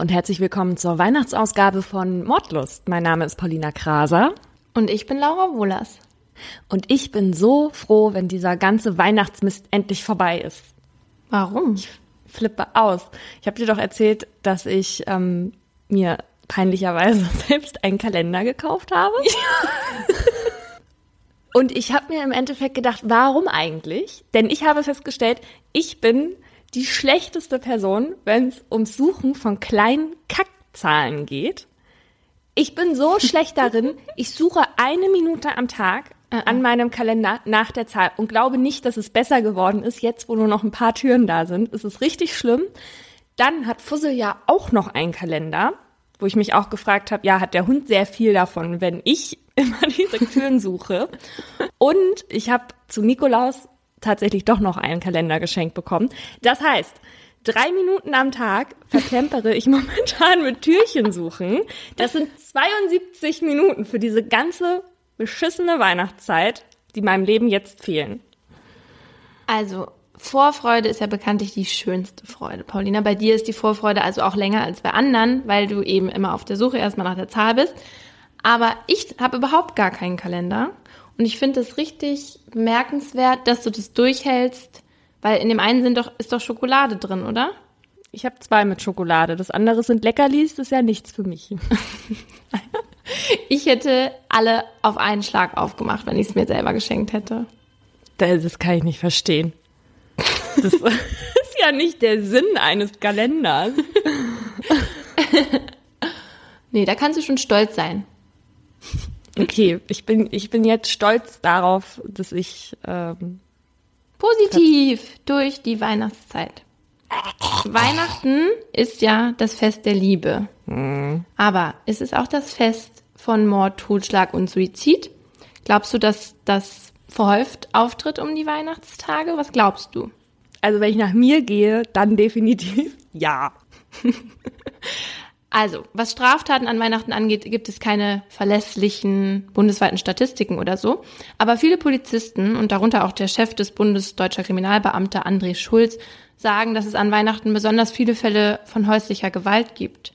Und herzlich willkommen zur Weihnachtsausgabe von Mordlust. Mein Name ist Paulina Kraser. Und ich bin Laura Wohlers. Und ich bin so froh, wenn dieser ganze Weihnachtsmist endlich vorbei ist. Warum? Ich flippe aus. Ich habe dir doch erzählt, dass ich ähm, mir peinlicherweise selbst einen Kalender gekauft habe. Ja. Und ich habe mir im Endeffekt gedacht, warum eigentlich? Denn ich habe festgestellt, ich bin die schlechteste Person, wenn es ums Suchen von kleinen Kackzahlen geht. Ich bin so schlecht darin, ich suche eine Minute am Tag äh, an meinem Kalender nach der Zahl und glaube nicht, dass es besser geworden ist, jetzt wo nur noch ein paar Türen da sind. Es ist richtig schlimm. Dann hat Fussel ja auch noch einen Kalender, wo ich mich auch gefragt habe, ja, hat der Hund sehr viel davon, wenn ich immer diese Türen suche. Und ich habe zu Nikolaus tatsächlich doch noch einen Kalender bekommen. Das heißt, drei Minuten am Tag vertempere ich momentan mit Türchen suchen. Das sind 72 Minuten für diese ganze beschissene Weihnachtszeit, die meinem Leben jetzt fehlen. Also, Vorfreude ist ja bekanntlich die schönste Freude. Paulina, bei dir ist die Vorfreude also auch länger als bei anderen, weil du eben immer auf der Suche erstmal nach der Zahl bist. Aber ich habe überhaupt gar keinen Kalender. Und ich finde es richtig bemerkenswert, dass du das durchhältst, weil in dem einen sind doch, ist doch Schokolade drin, oder? Ich habe zwei mit Schokolade. Das andere sind Leckerlis, das ist ja nichts für mich. ich hätte alle auf einen Schlag aufgemacht, wenn ich es mir selber geschenkt hätte. Das kann ich nicht verstehen. Das ist ja nicht der Sinn eines Kalenders. nee, da kannst du schon stolz sein. Okay, ich bin, ich bin jetzt stolz darauf, dass ich ähm, positiv durch die Weihnachtszeit. Weihnachten ist ja das Fest der Liebe. Mhm. Aber ist es auch das Fest von Mord, Totschlag und Suizid? Glaubst du, dass das verhäuft auftritt um die Weihnachtstage? Was glaubst du? Also wenn ich nach mir gehe, dann definitiv ja. Also, was Straftaten an Weihnachten angeht, gibt es keine verlässlichen bundesweiten Statistiken oder so. Aber viele Polizisten und darunter auch der Chef des Bundes Deutscher Kriminalbeamter André Schulz sagen, dass es an Weihnachten besonders viele Fälle von häuslicher Gewalt gibt.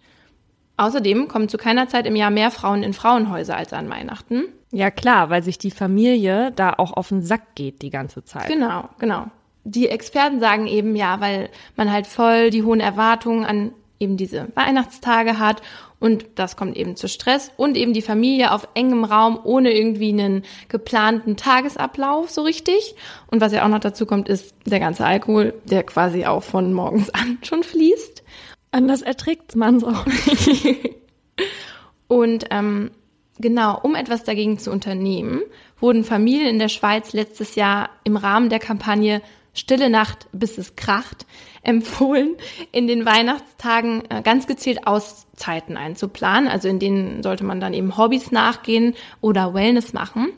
Außerdem kommen zu keiner Zeit im Jahr mehr Frauen in Frauenhäuser als an Weihnachten. Ja klar, weil sich die Familie da auch auf den Sack geht die ganze Zeit. Genau, genau. Die Experten sagen eben ja, weil man halt voll die hohen Erwartungen an eben diese Weihnachtstage hat und das kommt eben zu Stress und eben die Familie auf engem Raum ohne irgendwie einen geplanten Tagesablauf so richtig. Und was ja auch noch dazu kommt, ist der ganze Alkohol, der quasi auch von morgens an schon fließt. Anders erträgt man es auch nicht. und ähm, genau, um etwas dagegen zu unternehmen, wurden Familien in der Schweiz letztes Jahr im Rahmen der Kampagne Stille Nacht, bis es kracht, empfohlen, in den Weihnachtstagen äh, ganz gezielt Auszeiten einzuplanen. Also in denen sollte man dann eben Hobbys nachgehen oder Wellness machen.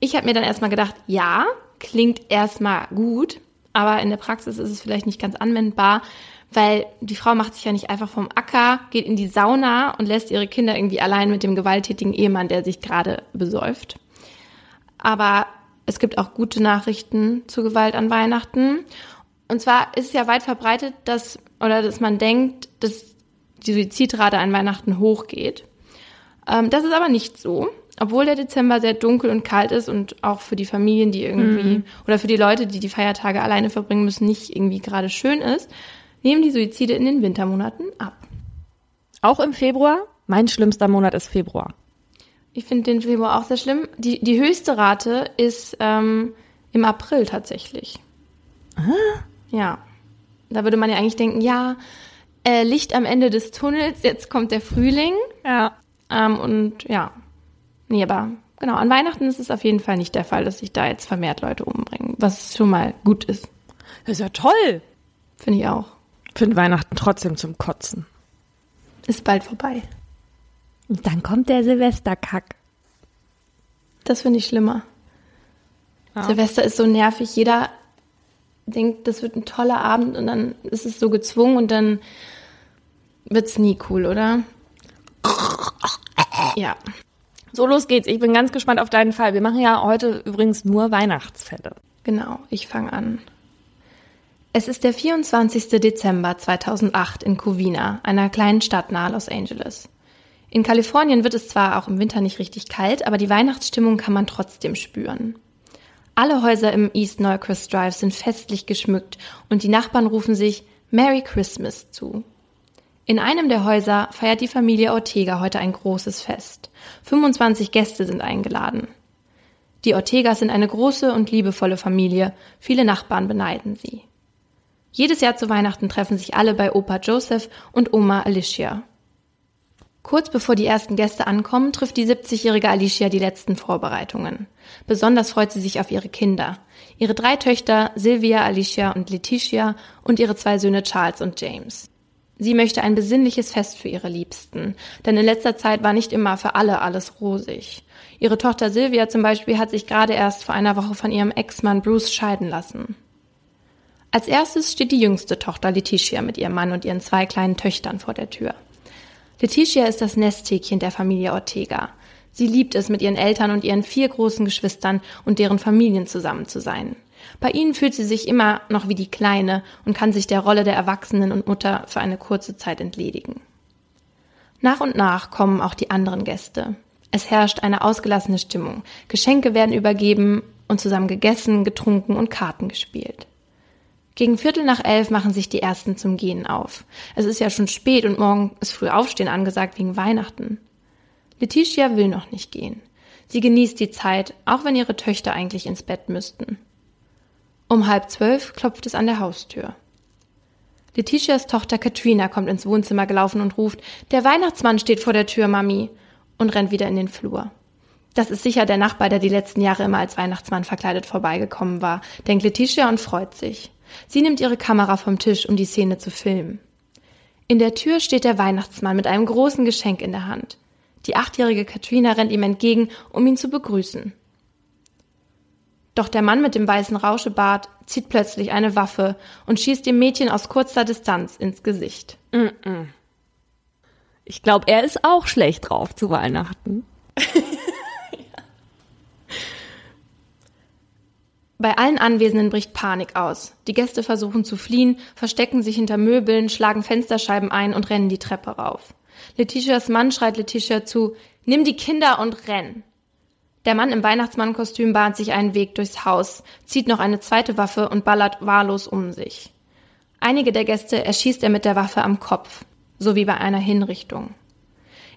Ich habe mir dann erstmal gedacht, ja, klingt erstmal gut, aber in der Praxis ist es vielleicht nicht ganz anwendbar, weil die Frau macht sich ja nicht einfach vom Acker, geht in die Sauna und lässt ihre Kinder irgendwie allein mit dem gewalttätigen Ehemann, der sich gerade besäuft. Aber es gibt auch gute Nachrichten zu Gewalt an Weihnachten. Und zwar ist es ja weit verbreitet, dass, oder dass man denkt, dass die Suizidrate an Weihnachten hochgeht. Ähm, das ist aber nicht so. Obwohl der Dezember sehr dunkel und kalt ist und auch für die Familien, die irgendwie, mhm. oder für die Leute, die die Feiertage alleine verbringen müssen, nicht irgendwie gerade schön ist, nehmen die Suizide in den Wintermonaten ab. Auch im Februar? Mein schlimmster Monat ist Februar. Ich finde den Februar auch sehr schlimm. Die, die höchste Rate ist ähm, im April tatsächlich. Ah. Ja. Da würde man ja eigentlich denken, ja, äh, Licht am Ende des Tunnels, jetzt kommt der Frühling. Ja. Ähm, und ja. Nee, aber genau, an Weihnachten ist es auf jeden Fall nicht der Fall, dass sich da jetzt vermehrt Leute umbringen, was schon mal gut ist. Das ist ja toll. Finde ich auch. Finde Weihnachten trotzdem zum Kotzen. Ist bald vorbei. Und dann kommt der Silvesterkack. Das finde ich schlimmer. Ja. Silvester ist so nervig. Jeder denkt, das wird ein toller Abend und dann ist es so gezwungen und dann wird es nie cool, oder? Ja. So, los geht's. Ich bin ganz gespannt auf deinen Fall. Wir machen ja heute übrigens nur Weihnachtsfälle. Genau, ich fange an. Es ist der 24. Dezember 2008 in Covina, einer kleinen Stadt nahe Los Angeles. In Kalifornien wird es zwar auch im Winter nicht richtig kalt, aber die Weihnachtsstimmung kann man trotzdem spüren. Alle Häuser im East Norcross Drive sind festlich geschmückt und die Nachbarn rufen sich Merry Christmas zu. In einem der Häuser feiert die Familie Ortega heute ein großes Fest. 25 Gäste sind eingeladen. Die Ortegas sind eine große und liebevolle Familie, viele Nachbarn beneiden sie. Jedes Jahr zu Weihnachten treffen sich alle bei Opa Joseph und Oma Alicia. Kurz bevor die ersten Gäste ankommen, trifft die 70-jährige Alicia die letzten Vorbereitungen. Besonders freut sie sich auf ihre Kinder. Ihre drei Töchter Sylvia, Alicia und Letitia und ihre zwei Söhne Charles und James. Sie möchte ein besinnliches Fest für ihre Liebsten, denn in letzter Zeit war nicht immer für alle alles rosig. Ihre Tochter Sylvia zum Beispiel hat sich gerade erst vor einer Woche von ihrem Ex-Mann Bruce scheiden lassen. Als erstes steht die jüngste Tochter Letitia mit ihrem Mann und ihren zwei kleinen Töchtern vor der Tür. Letitia ist das Nesthäkchen der Familie Ortega. Sie liebt es, mit ihren Eltern und ihren vier großen Geschwistern und deren Familien zusammen zu sein. Bei ihnen fühlt sie sich immer noch wie die Kleine und kann sich der Rolle der Erwachsenen und Mutter für eine kurze Zeit entledigen. Nach und nach kommen auch die anderen Gäste. Es herrscht eine ausgelassene Stimmung. Geschenke werden übergeben und zusammen gegessen, getrunken und Karten gespielt. Gegen Viertel nach elf machen sich die ersten zum Gehen auf. Es ist ja schon spät und morgen ist früh Aufstehen angesagt wegen Weihnachten. Letitia will noch nicht gehen. Sie genießt die Zeit, auch wenn ihre Töchter eigentlich ins Bett müssten. Um halb zwölf klopft es an der Haustür. Letitias Tochter Katrina kommt ins Wohnzimmer gelaufen und ruft, der Weihnachtsmann steht vor der Tür, Mami, und rennt wieder in den Flur. Das ist sicher der Nachbar, der die letzten Jahre immer als Weihnachtsmann verkleidet vorbeigekommen war, denkt Letitia und freut sich. Sie nimmt ihre Kamera vom Tisch, um die Szene zu filmen. In der Tür steht der Weihnachtsmann mit einem großen Geschenk in der Hand. Die achtjährige Katrina rennt ihm entgegen, um ihn zu begrüßen. Doch der Mann mit dem weißen Rauschebart zieht plötzlich eine Waffe und schießt dem Mädchen aus kurzer Distanz ins Gesicht. Ich glaube, er ist auch schlecht drauf zu Weihnachten. Bei allen Anwesenden bricht Panik aus. Die Gäste versuchen zu fliehen, verstecken sich hinter Möbeln, schlagen Fensterscheiben ein und rennen die Treppe rauf. Letitias Mann schreit Letitia zu, nimm die Kinder und renn. Der Mann im Weihnachtsmannkostüm bahnt sich einen Weg durchs Haus, zieht noch eine zweite Waffe und ballert wahllos um sich. Einige der Gäste erschießt er mit der Waffe am Kopf, so wie bei einer Hinrichtung.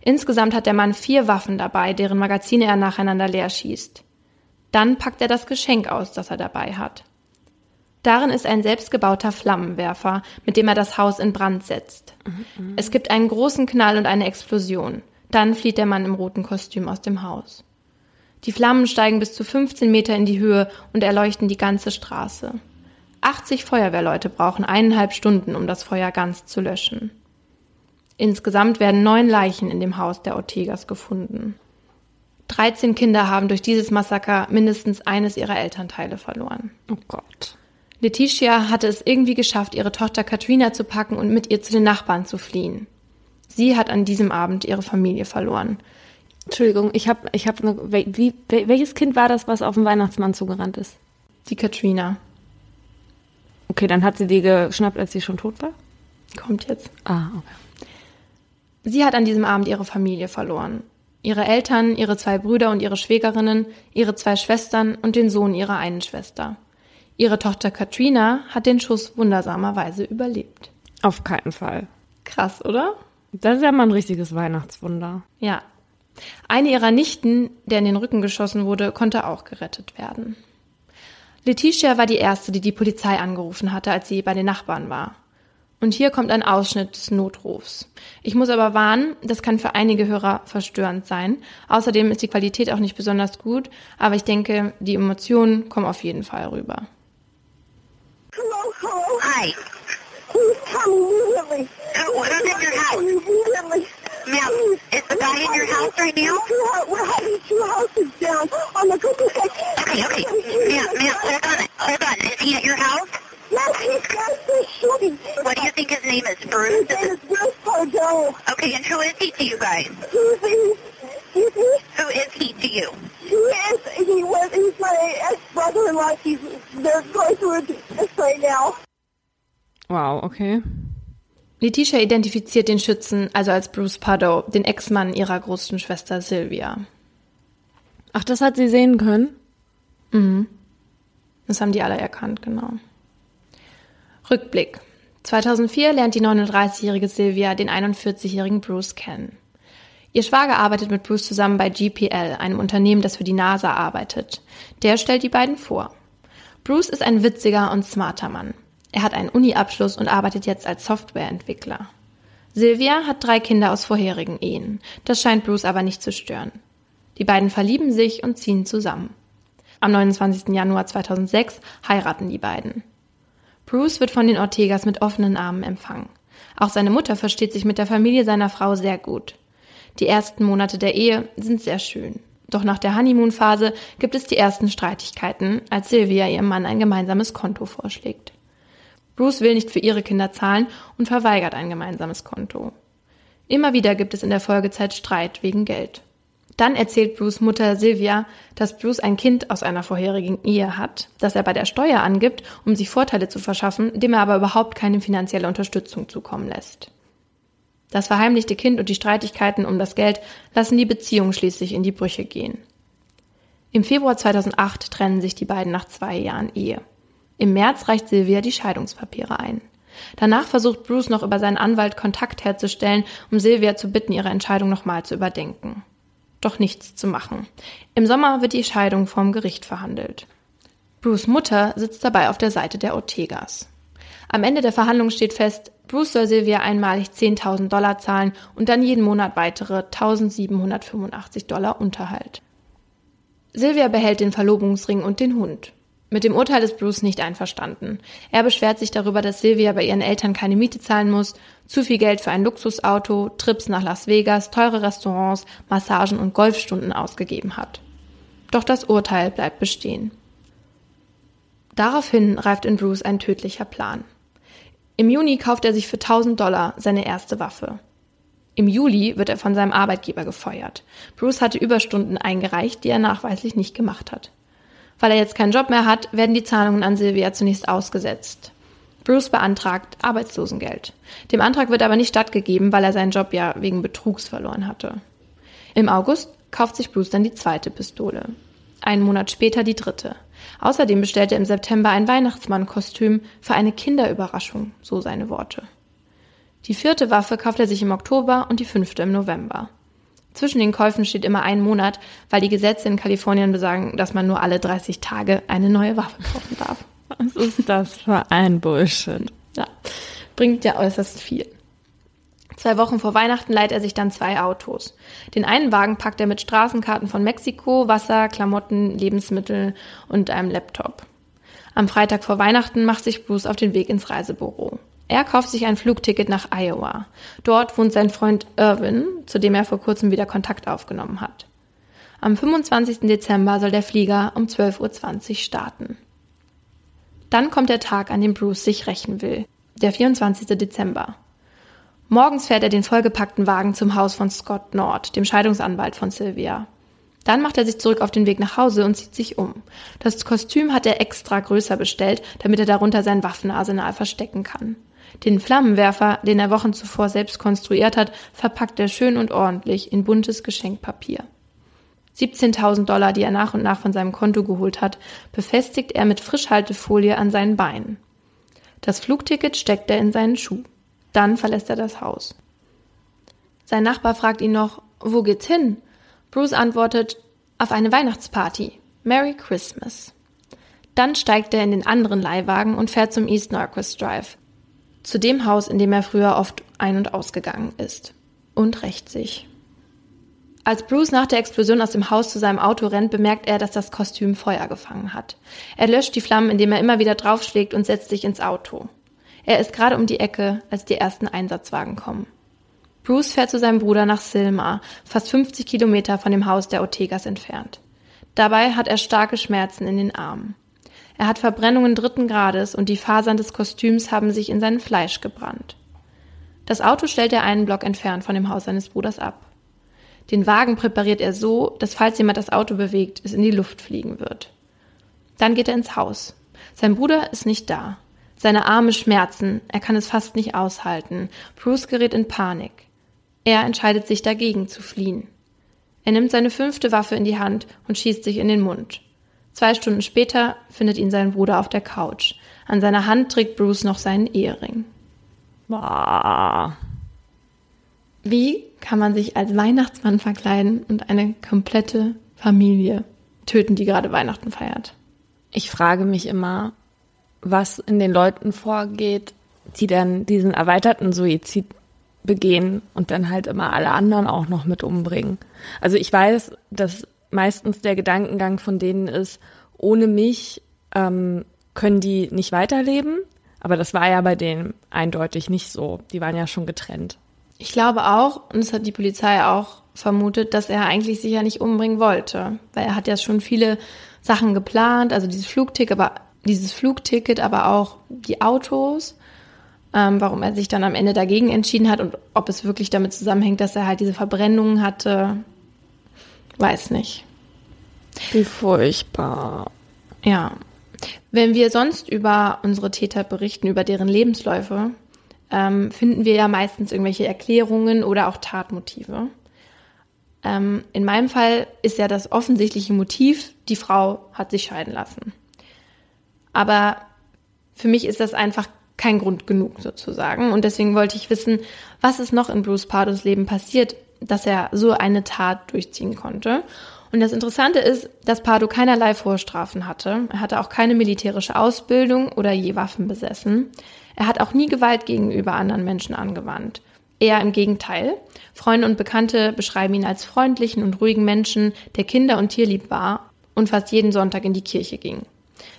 Insgesamt hat der Mann vier Waffen dabei, deren Magazine er nacheinander leer schießt. Dann packt er das Geschenk aus, das er dabei hat. Darin ist ein selbstgebauter Flammenwerfer, mit dem er das Haus in Brand setzt. Mhm. Es gibt einen großen Knall und eine Explosion. Dann flieht der Mann im roten Kostüm aus dem Haus. Die Flammen steigen bis zu 15 Meter in die Höhe und erleuchten die ganze Straße. 80 Feuerwehrleute brauchen eineinhalb Stunden, um das Feuer ganz zu löschen. Insgesamt werden neun Leichen in dem Haus der Ortegas gefunden. 13 Kinder haben durch dieses Massaker mindestens eines ihrer Elternteile verloren. Oh Gott. Letitia hatte es irgendwie geschafft, ihre Tochter Katrina zu packen und mit ihr zu den Nachbarn zu fliehen. Sie hat an diesem Abend ihre Familie verloren. Entschuldigung, ich habe ich hab eine, wie, welches Kind war das, was auf den Weihnachtsmann zugerannt ist? Die Katrina. Okay, dann hat sie die geschnappt, als sie schon tot war? Kommt jetzt. Ah, okay. Sie hat an diesem Abend ihre Familie verloren. Ihre Eltern, ihre zwei Brüder und ihre Schwägerinnen, ihre zwei Schwestern und den Sohn ihrer einen Schwester. Ihre Tochter Katrina hat den Schuss wundersamerweise überlebt. Auf keinen Fall. Krass, oder? Das ist ja mal ein richtiges Weihnachtswunder. Ja. Eine ihrer Nichten, der in den Rücken geschossen wurde, konnte auch gerettet werden. Letitia war die erste, die die Polizei angerufen hatte, als sie bei den Nachbarn war. Und hier kommt ein Ausschnitt des Notrufs. Ich muss aber warnen, das kann für einige Hörer verstörend sein. Außerdem ist die Qualität auch nicht besonders gut, aber ich denke, die Emotionen kommen auf jeden Fall rüber. Hi. Please come immediately. Who- who's in your house? Immediately. Ma'am, is the guy in your house right now? We're having two houses down on the cookie Okay, okay. Ma'am, ma'am, hold on. Hold on. Is he at your house? What do you think his name is? His Bruce? name is Bruce Pardo. Okay, and who is he to you guys? Who is he to you? he is, he was, he's my ex-brother-in-law. He's, they're going through this right now. Wow, okay. Letitia identifiziert den Schützen also als Bruce Pardo, den Ex-Mann ihrer großen Schwester Sylvia. Ach, das hat sie sehen können? Das haben die alle erkannt, genau. Rückblick. 2004 lernt die 39-jährige Sylvia den 41-jährigen Bruce kennen. Ihr Schwager arbeitet mit Bruce zusammen bei GPL, einem Unternehmen, das für die NASA arbeitet. Der stellt die beiden vor. Bruce ist ein witziger und smarter Mann. Er hat einen Uni-Abschluss und arbeitet jetzt als Softwareentwickler. Sylvia hat drei Kinder aus vorherigen Ehen. Das scheint Bruce aber nicht zu stören. Die beiden verlieben sich und ziehen zusammen. Am 29. Januar 2006 heiraten die beiden. Bruce wird von den Ortegas mit offenen Armen empfangen. Auch seine Mutter versteht sich mit der Familie seiner Frau sehr gut. Die ersten Monate der Ehe sind sehr schön. Doch nach der Honeymoon-Phase gibt es die ersten Streitigkeiten, als Sylvia ihrem Mann ein gemeinsames Konto vorschlägt. Bruce will nicht für ihre Kinder zahlen und verweigert ein gemeinsames Konto. Immer wieder gibt es in der Folgezeit Streit wegen Geld. Dann erzählt Bruce Mutter Sylvia, dass Bruce ein Kind aus einer vorherigen Ehe hat, das er bei der Steuer angibt, um sich Vorteile zu verschaffen, dem er aber überhaupt keine finanzielle Unterstützung zukommen lässt. Das verheimlichte Kind und die Streitigkeiten um das Geld lassen die Beziehung schließlich in die Brüche gehen. Im Februar 2008 trennen sich die beiden nach zwei Jahren Ehe. Im März reicht Sylvia die Scheidungspapiere ein. Danach versucht Bruce noch über seinen Anwalt Kontakt herzustellen, um Sylvia zu bitten, ihre Entscheidung nochmal zu überdenken. Doch nichts zu machen. Im Sommer wird die Scheidung vom Gericht verhandelt. Bruce Mutter sitzt dabei auf der Seite der Ortegas. Am Ende der Verhandlung steht fest, Bruce soll Sylvia einmalig 10.000 Dollar zahlen und dann jeden Monat weitere 1.785 Dollar Unterhalt. Sylvia behält den Verlobungsring und den Hund. Mit dem Urteil ist Bruce nicht einverstanden. Er beschwert sich darüber, dass Sylvia bei ihren Eltern keine Miete zahlen muss, zu viel Geld für ein Luxusauto, Trips nach Las Vegas, teure Restaurants, Massagen und Golfstunden ausgegeben hat. Doch das Urteil bleibt bestehen. Daraufhin reift in Bruce ein tödlicher Plan. Im Juni kauft er sich für 1000 Dollar seine erste Waffe. Im Juli wird er von seinem Arbeitgeber gefeuert. Bruce hatte Überstunden eingereicht, die er nachweislich nicht gemacht hat. Weil er jetzt keinen Job mehr hat, werden die Zahlungen an Sylvia zunächst ausgesetzt. Bruce beantragt Arbeitslosengeld. Dem Antrag wird aber nicht stattgegeben, weil er seinen Job ja wegen Betrugs verloren hatte. Im August kauft sich Bruce dann die zweite Pistole. Einen Monat später die dritte. Außerdem bestellt er im September ein Weihnachtsmannkostüm für eine Kinderüberraschung, so seine Worte. Die vierte Waffe kauft er sich im Oktober und die fünfte im November. Zwischen den Käufen steht immer ein Monat, weil die Gesetze in Kalifornien besagen, dass man nur alle 30 Tage eine neue Waffe kaufen darf. Was ist das für ein Bullshit? Ja, bringt ja äußerst viel. Zwei Wochen vor Weihnachten leiht er sich dann zwei Autos. Den einen Wagen packt er mit Straßenkarten von Mexiko, Wasser, Klamotten, Lebensmittel und einem Laptop. Am Freitag vor Weihnachten macht sich Bruce auf den Weg ins Reisebüro. Er kauft sich ein Flugticket nach Iowa. Dort wohnt sein Freund Irwin, zu dem er vor kurzem wieder Kontakt aufgenommen hat. Am 25. Dezember soll der Flieger um 12.20 Uhr starten. Dann kommt der Tag, an dem Bruce sich rächen will. Der 24. Dezember. Morgens fährt er den vollgepackten Wagen zum Haus von Scott Nord, dem Scheidungsanwalt von Sylvia. Dann macht er sich zurück auf den Weg nach Hause und zieht sich um. Das Kostüm hat er extra größer bestellt, damit er darunter sein Waffenarsenal verstecken kann. Den Flammenwerfer, den er Wochen zuvor selbst konstruiert hat, verpackt er schön und ordentlich in buntes Geschenkpapier. 17.000 Dollar, die er nach und nach von seinem Konto geholt hat, befestigt er mit Frischhaltefolie an seinen Beinen. Das Flugticket steckt er in seinen Schuh. Dann verlässt er das Haus. Sein Nachbar fragt ihn noch, wo geht's hin? Bruce antwortet, auf eine Weihnachtsparty. Merry Christmas. Dann steigt er in den anderen Leihwagen und fährt zum East Norquist Drive, zu dem Haus, in dem er früher oft ein- und ausgegangen ist. Und rächt sich. Als Bruce nach der Explosion aus dem Haus zu seinem Auto rennt, bemerkt er, dass das Kostüm Feuer gefangen hat. Er löscht die Flammen, indem er immer wieder draufschlägt und setzt sich ins Auto. Er ist gerade um die Ecke, als die ersten Einsatzwagen kommen. Bruce fährt zu seinem Bruder nach Silmar, fast 50 Kilometer von dem Haus der Ortegas entfernt. Dabei hat er starke Schmerzen in den Armen. Er hat Verbrennungen dritten Grades und die Fasern des Kostüms haben sich in sein Fleisch gebrannt. Das Auto stellt er einen Block entfernt von dem Haus seines Bruders ab. Den Wagen präpariert er so, dass falls jemand das Auto bewegt, es in die Luft fliegen wird. Dann geht er ins Haus. Sein Bruder ist nicht da. Seine Arme schmerzen, er kann es fast nicht aushalten. Bruce gerät in Panik. Er entscheidet sich dagegen zu fliehen. Er nimmt seine fünfte Waffe in die Hand und schießt sich in den Mund. Zwei Stunden später findet ihn sein Bruder auf der Couch. An seiner Hand trägt Bruce noch seinen Ehering. Boah. Wie kann man sich als Weihnachtsmann verkleiden und eine komplette Familie töten, die gerade Weihnachten feiert? Ich frage mich immer, was in den Leuten vorgeht, die dann diesen erweiterten Suizid begehen und dann halt immer alle anderen auch noch mit umbringen. Also ich weiß, dass meistens der Gedankengang von denen ist, ohne mich ähm, können die nicht weiterleben. Aber das war ja bei denen eindeutig nicht so. Die waren ja schon getrennt. Ich glaube auch, und das hat die Polizei auch vermutet, dass er eigentlich sich ja nicht umbringen wollte, weil er hat ja schon viele Sachen geplant, also dieses Flugticket, aber dieses Flugticket, aber auch die Autos, ähm, warum er sich dann am Ende dagegen entschieden hat und ob es wirklich damit zusammenhängt, dass er halt diese Verbrennungen hatte, weiß nicht. Wie furchtbar. Ja. Wenn wir sonst über unsere Täter berichten, über deren Lebensläufe, ähm, finden wir ja meistens irgendwelche Erklärungen oder auch Tatmotive. Ähm, in meinem Fall ist ja das offensichtliche Motiv, die Frau hat sich scheiden lassen. Aber für mich ist das einfach kein Grund genug sozusagen. Und deswegen wollte ich wissen, was ist noch in Bruce Pardos Leben passiert, dass er so eine Tat durchziehen konnte. Und das Interessante ist, dass Pardo keinerlei Vorstrafen hatte. Er hatte auch keine militärische Ausbildung oder je Waffen besessen. Er hat auch nie Gewalt gegenüber anderen Menschen angewandt. Eher im Gegenteil. Freunde und Bekannte beschreiben ihn als freundlichen und ruhigen Menschen, der Kinder- und Tierlieb war und fast jeden Sonntag in die Kirche ging.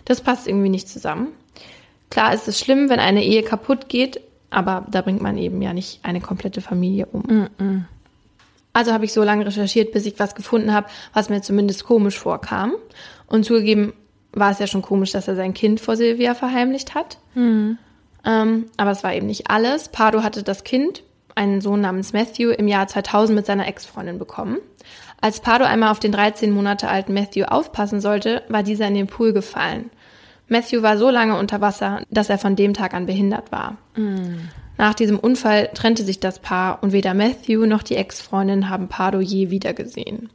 Das passt irgendwie nicht zusammen. Klar ist es schlimm, wenn eine Ehe kaputt geht, aber da bringt man eben ja nicht eine komplette Familie um. Mm -mm. Also habe ich so lange recherchiert, bis ich was gefunden habe, was mir zumindest komisch vorkam. Und zugegeben war es ja schon komisch, dass er sein Kind vor Silvia verheimlicht hat. Mhm. Ähm, aber es war eben nicht alles. Pardo hatte das Kind, einen Sohn namens Matthew, im Jahr 2000 mit seiner Ex-Freundin bekommen. Als Pardo einmal auf den 13 Monate alten Matthew aufpassen sollte, war dieser in den Pool gefallen. Matthew war so lange unter Wasser, dass er von dem Tag an behindert war. Mhm. Nach diesem Unfall trennte sich das Paar und weder Matthew noch die Ex-Freundin haben Pardo je wiedergesehen.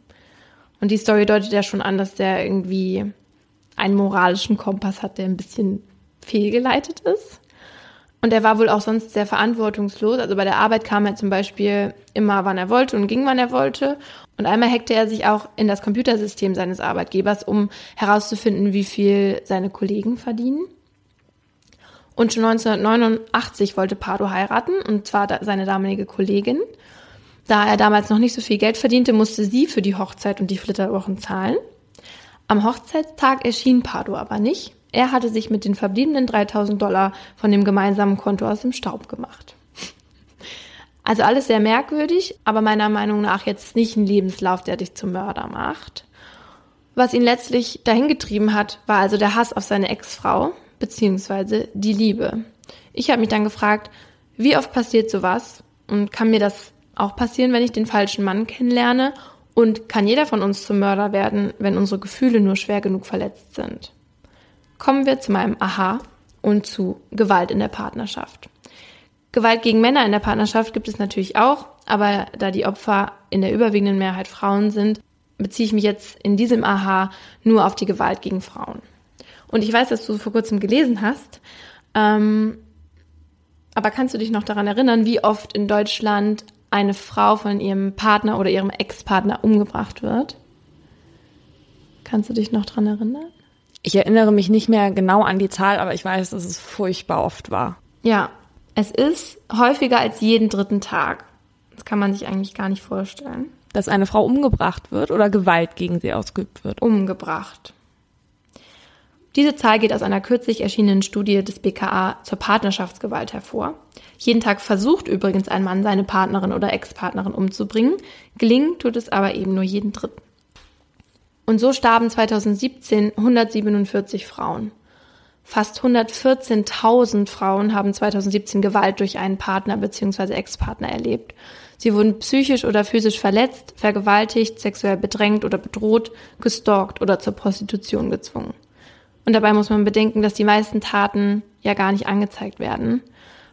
Und die Story deutet ja schon an, dass der irgendwie einen moralischen Kompass hat, der ein bisschen fehlgeleitet ist. Und er war wohl auch sonst sehr verantwortungslos. Also bei der Arbeit kam er zum Beispiel immer, wann er wollte und ging, wann er wollte. Und einmal hackte er sich auch in das Computersystem seines Arbeitgebers, um herauszufinden, wie viel seine Kollegen verdienen. Und schon 1989 wollte Pardo heiraten, und zwar seine damalige Kollegin. Da er damals noch nicht so viel Geld verdiente, musste sie für die Hochzeit und die Flitterwochen zahlen. Am Hochzeitstag erschien Pardo aber nicht. Er hatte sich mit den verbliebenen 3000 Dollar von dem gemeinsamen Konto aus dem Staub gemacht. Also alles sehr merkwürdig, aber meiner Meinung nach jetzt nicht ein Lebenslauf, der dich zum Mörder macht. Was ihn letztlich dahin getrieben hat, war also der Hass auf seine Ex-Frau, beziehungsweise die Liebe. Ich habe mich dann gefragt, wie oft passiert sowas und kann mir das auch passieren, wenn ich den falschen Mann kennenlerne und kann jeder von uns zum Mörder werden, wenn unsere Gefühle nur schwer genug verletzt sind. Kommen wir zu meinem Aha und zu Gewalt in der Partnerschaft. Gewalt gegen Männer in der Partnerschaft gibt es natürlich auch, aber da die Opfer in der überwiegenden Mehrheit Frauen sind, beziehe ich mich jetzt in diesem Aha nur auf die Gewalt gegen Frauen. Und ich weiß, dass du vor kurzem gelesen hast. Ähm, aber kannst du dich noch daran erinnern, wie oft in Deutschland eine Frau von ihrem Partner oder ihrem Ex-Partner umgebracht wird? Kannst du dich noch daran erinnern? Ich erinnere mich nicht mehr genau an die Zahl, aber ich weiß, dass es furchtbar oft war. Ja, es ist häufiger als jeden dritten Tag. Das kann man sich eigentlich gar nicht vorstellen. Dass eine Frau umgebracht wird oder Gewalt gegen sie ausgeübt wird? Umgebracht. Diese Zahl geht aus einer kürzlich erschienenen Studie des BKA zur Partnerschaftsgewalt hervor. Jeden Tag versucht übrigens ein Mann, seine Partnerin oder Ex-Partnerin umzubringen. Gelingen tut es aber eben nur jeden dritten. Und so starben 2017 147 Frauen. Fast 114.000 Frauen haben 2017 Gewalt durch einen Partner bzw. Ex-Partner erlebt. Sie wurden psychisch oder physisch verletzt, vergewaltigt, sexuell bedrängt oder bedroht, gestalkt oder zur Prostitution gezwungen. Und dabei muss man bedenken, dass die meisten Taten ja gar nicht angezeigt werden.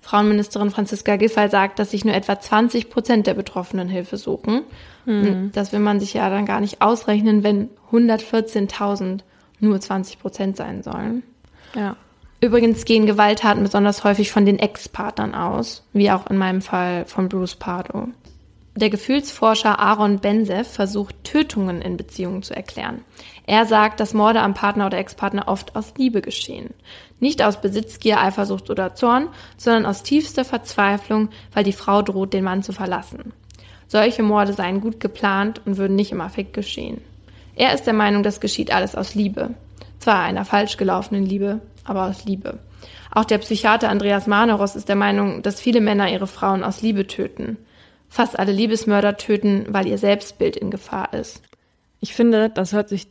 Frauenministerin Franziska Giffey sagt, dass sich nur etwa 20 Prozent der Betroffenen Hilfe suchen. Das will man sich ja dann gar nicht ausrechnen, wenn 114.000 nur 20 Prozent sein sollen. Ja. Übrigens gehen Gewalttaten besonders häufig von den Ex-Partnern aus, wie auch in meinem Fall von Bruce Pardo. Der Gefühlsforscher Aaron Bensev versucht, Tötungen in Beziehungen zu erklären. Er sagt, dass Morde am Partner oder Ex-Partner oft aus Liebe geschehen. Nicht aus Besitzgier, Eifersucht oder Zorn, sondern aus tiefster Verzweiflung, weil die Frau droht, den Mann zu verlassen. Solche Morde seien gut geplant und würden nicht im Affekt geschehen. Er ist der Meinung, das geschieht alles aus Liebe. Zwar einer falsch gelaufenen Liebe, aber aus Liebe. Auch der Psychiater Andreas Maneros ist der Meinung, dass viele Männer ihre Frauen aus Liebe töten. Fast alle Liebesmörder töten, weil ihr Selbstbild in Gefahr ist. Ich finde, das hört sich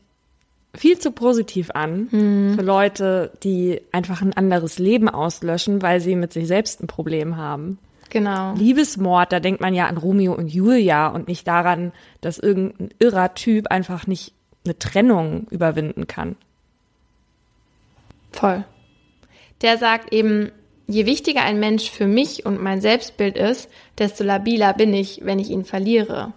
viel zu positiv an für Leute, die einfach ein anderes Leben auslöschen, weil sie mit sich selbst ein Problem haben. Genau. Liebesmord, da denkt man ja an Romeo und Julia und nicht daran, dass irgendein irrer Typ einfach nicht eine Trennung überwinden kann. Voll. Der sagt eben, je wichtiger ein Mensch für mich und mein Selbstbild ist, desto labiler bin ich, wenn ich ihn verliere.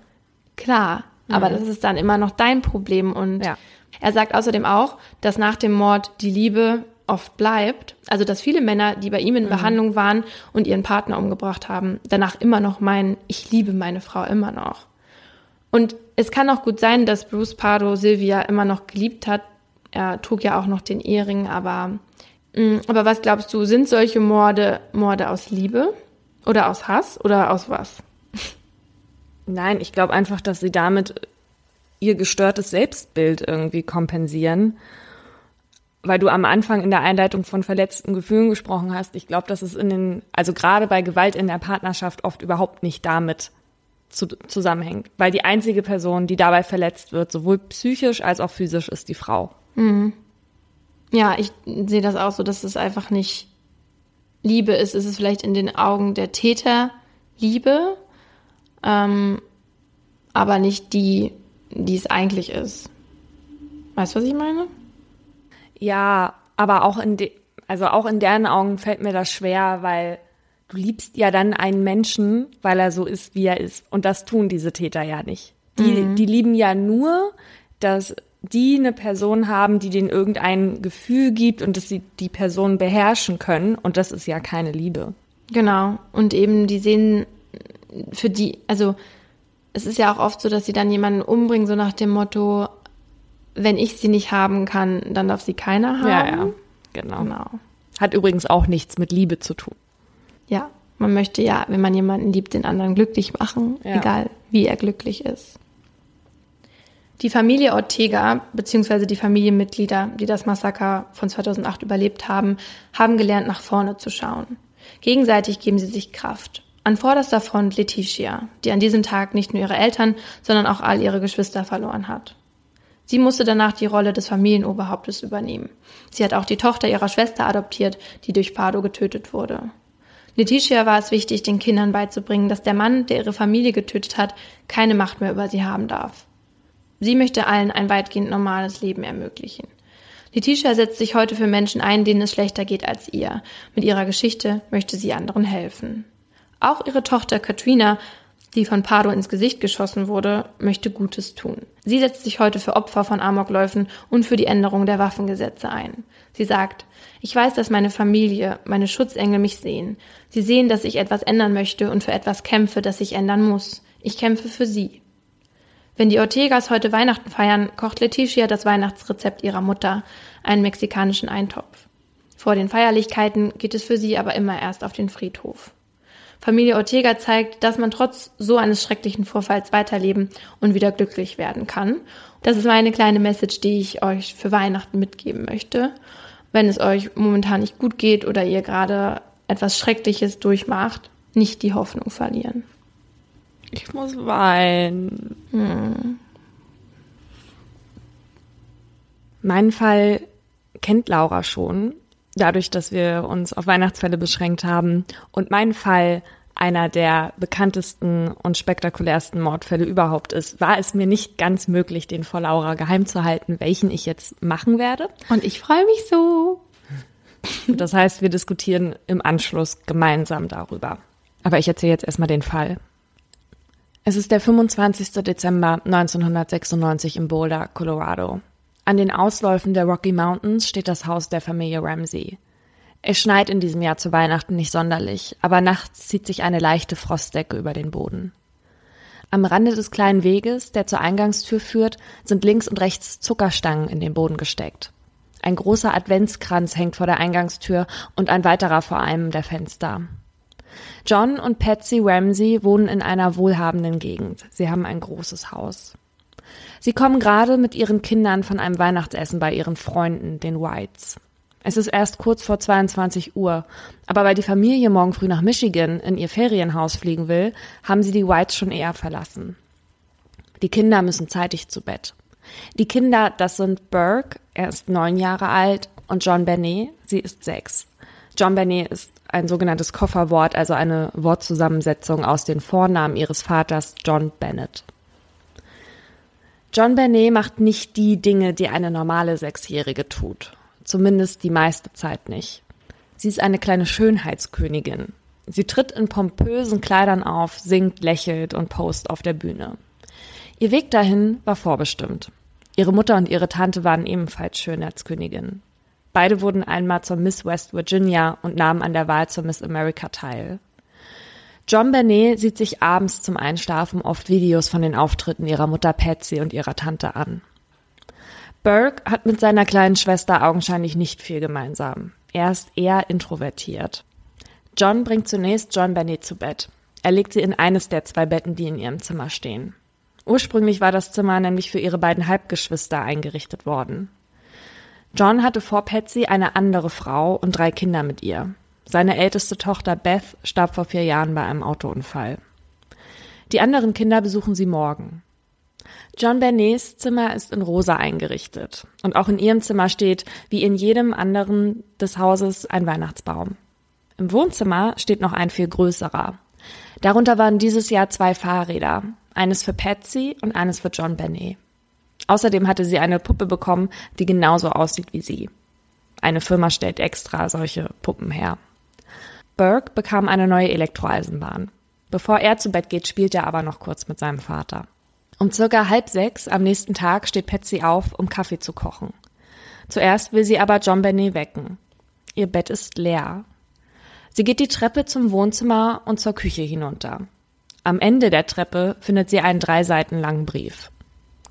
Klar, aber das ist dann immer noch dein Problem und Ja. er sagt außerdem auch, dass nach dem Mord die Liebe oft bleibt, also dass viele Männer, die bei ihm in Behandlung waren und ihren Partner umgebracht haben, danach immer noch meinen, ich liebe meine Frau immer noch. Und es kann auch gut sein, dass Bruce Pardo Sylvia immer noch geliebt hat. Er trug ja auch noch den Ehering, aber, aber was glaubst du, sind solche Morde Morde aus Liebe oder aus Hass oder aus was? Nein, ich glaube einfach, dass sie damit ihr gestörtes Selbstbild irgendwie kompensieren. Weil du am Anfang in der Einleitung von verletzten Gefühlen gesprochen hast. Ich glaube, dass es in den, also gerade bei Gewalt in der Partnerschaft oft überhaupt nicht damit zu, zusammenhängt. Weil die einzige Person, die dabei verletzt wird, sowohl psychisch als auch physisch, ist die Frau. Ja, ich sehe das auch so, dass es einfach nicht Liebe ist. Es ist vielleicht in den Augen der Täter Liebe, ähm, aber nicht die, die es eigentlich ist. Weißt du, was ich meine? Ja, aber auch in de, also auch in deren Augen fällt mir das schwer, weil du liebst ja dann einen Menschen, weil er so ist, wie er ist. Und das tun diese Täter ja nicht. Die, die lieben ja nur, dass die eine Person haben, die denen irgendein Gefühl gibt und dass sie die Person beherrschen können. Und das ist ja keine Liebe. Genau. Und eben, die sehen für die, also es ist ja auch oft so, dass sie dann jemanden umbringen, so nach dem Motto, wenn ich sie nicht haben kann, dann darf sie keiner haben. Ja, ja. Genau. Genau. Hat übrigens auch nichts mit Liebe zu tun. Ja, man möchte ja, wenn man jemanden liebt, den anderen glücklich machen, Ja. egal wie er glücklich ist. Die Familie Ortega bzw. die Familienmitglieder, die das Massaker von 2008 überlebt haben, haben gelernt, nach vorne zu schauen. Gegenseitig geben sie sich Kraft. An vorderster Front Leticia, die an diesem Tag nicht nur ihre Eltern, sondern auch all ihre Geschwister verloren hat. Sie musste danach die Rolle des Familienoberhauptes übernehmen. Sie hat auch die Tochter ihrer Schwester adoptiert, die durch Pardo getötet wurde. Letitia war es wichtig, den Kindern beizubringen, dass der Mann, der ihre Familie getötet hat, keine Macht mehr über sie haben darf. Sie möchte allen ein weitgehend normales Leben ermöglichen. Letitia setzt sich heute für Menschen ein, denen es schlechter geht als ihr. Mit ihrer Geschichte möchte sie anderen helfen. Auch ihre Tochter Katrina, die von Pardo ins Gesicht geschossen wurde, möchte Gutes tun. Sie setzt sich heute für Opfer von Amokläufen und für die Änderung der Waffengesetze ein. Sie sagt, ich weiß, dass meine Familie, meine Schutzengel mich sehen. Sie sehen, dass ich etwas ändern möchte und für etwas kämpfe, das ich ändern muss. Ich kämpfe für sie. Wenn die Ortegas heute Weihnachten feiern, kocht Leticia das Weihnachtsrezept ihrer Mutter, einen mexikanischen Eintopf. Vor den Feierlichkeiten geht es für sie aber immer erst auf den Friedhof. Familie Ortega zeigt, dass man trotz so eines schrecklichen Vorfalls weiterleben und wieder glücklich werden kann. Das ist meine kleine Message, die ich euch für Weihnachten mitgeben möchte. Wenn es euch momentan nicht gut geht oder ihr gerade etwas Schreckliches durchmacht, nicht die Hoffnung verlieren. Ich muss weinen. Meinen Fall kennt Laura schon, dadurch, dass wir uns auf Weihnachtsfälle beschränkt haben. Und mein Fall einer der bekanntesten und spektakulärsten Mordfälle überhaupt ist, war es mir nicht ganz möglich, den vor Laura geheim zu halten, welchen ich jetzt machen werde. Und ich freue mich so. Das heißt, wir diskutieren im Anschluss gemeinsam darüber. Aber ich erzähle jetzt erstmal den Fall. Es ist der 25. Dezember 1996 in Boulder, Colorado. An den Ausläufen der Rocky Mountains steht das Haus der Familie Ramsey. Es schneit in diesem Jahr zu Weihnachten nicht sonderlich, aber nachts zieht sich eine leichte Frostdecke über den Boden. Am Rande des kleinen Weges, der zur Eingangstür führt, sind links und rechts Zuckerstangen in den Boden gesteckt. Ein großer Adventskranz hängt vor der Eingangstür und ein weiterer vor einem der Fenster. John und Patsy Ramsey wohnen in einer wohlhabenden Gegend. Sie haben ein großes Haus. Sie kommen gerade mit ihren Kindern von einem Weihnachtsessen bei ihren Freunden, den Whites. Es ist erst kurz vor 22 Uhr, aber weil die Familie morgen früh nach Michigan in ihr Ferienhaus fliegen will, haben sie die Whites schon eher verlassen. Die Kinder müssen zeitig zu Bett. Die Kinder, das sind Burke, er ist neun Jahre alt, und John Benet, sie ist sechs. John Benet ist ein sogenanntes Kofferwort, also eine Wortzusammensetzung aus den Vornamen ihres Vaters John Bennett. John Benet macht nicht die Dinge, die eine normale Sechsjährige tut. Zumindest die meiste Zeit nicht. Sie ist eine kleine Schönheitskönigin. Sie tritt in pompösen Kleidern auf, singt, lächelt und post auf der Bühne. Ihr Weg dahin war vorbestimmt. Ihre Mutter und ihre Tante waren ebenfalls Schönheitskönigin. Beide wurden einmal zur Miss West Virginia und nahmen an der Wahl zur Miss America teil. John Bernet sieht sich abends zum Einschlafen oft Videos von den Auftritten ihrer Mutter Patsy und ihrer Tante an. Burke hat mit seiner kleinen Schwester augenscheinlich nicht viel gemeinsam. Er ist eher introvertiert. John bringt zunächst John Bernet zu Bett. Er legt sie in eines der zwei Betten, die in ihrem Zimmer stehen. Ursprünglich war das Zimmer nämlich für ihre beiden Halbgeschwister eingerichtet worden. John hatte vor Patsy eine andere Frau und drei Kinder mit ihr. Seine älteste Tochter Beth starb vor vier Jahren bei einem Autounfall. Die anderen Kinder besuchen sie morgen. John Bernets Zimmer ist in rosa eingerichtet. Und auch in ihrem Zimmer steht, wie in jedem anderen des Hauses, ein Weihnachtsbaum. Im Wohnzimmer steht noch ein viel größerer. Darunter waren dieses Jahr zwei Fahrräder. Eines für Patsy und eines für John Bernet. Außerdem hatte sie eine Puppe bekommen, die genauso aussieht wie sie. Eine Firma stellt extra solche Puppen her. Burke bekam eine neue Elektroeisenbahn. Bevor er zu Bett geht, spielt er aber noch kurz mit seinem Vater. Um circa halb sechs am nächsten Tag steht Patsy auf, um Kaffee zu kochen. Zuerst will sie aber John Benet wecken. Ihr Bett ist leer. Sie geht die Treppe zum Wohnzimmer und zur Küche hinunter. Am Ende der Treppe findet sie einen drei Seiten langen Brief.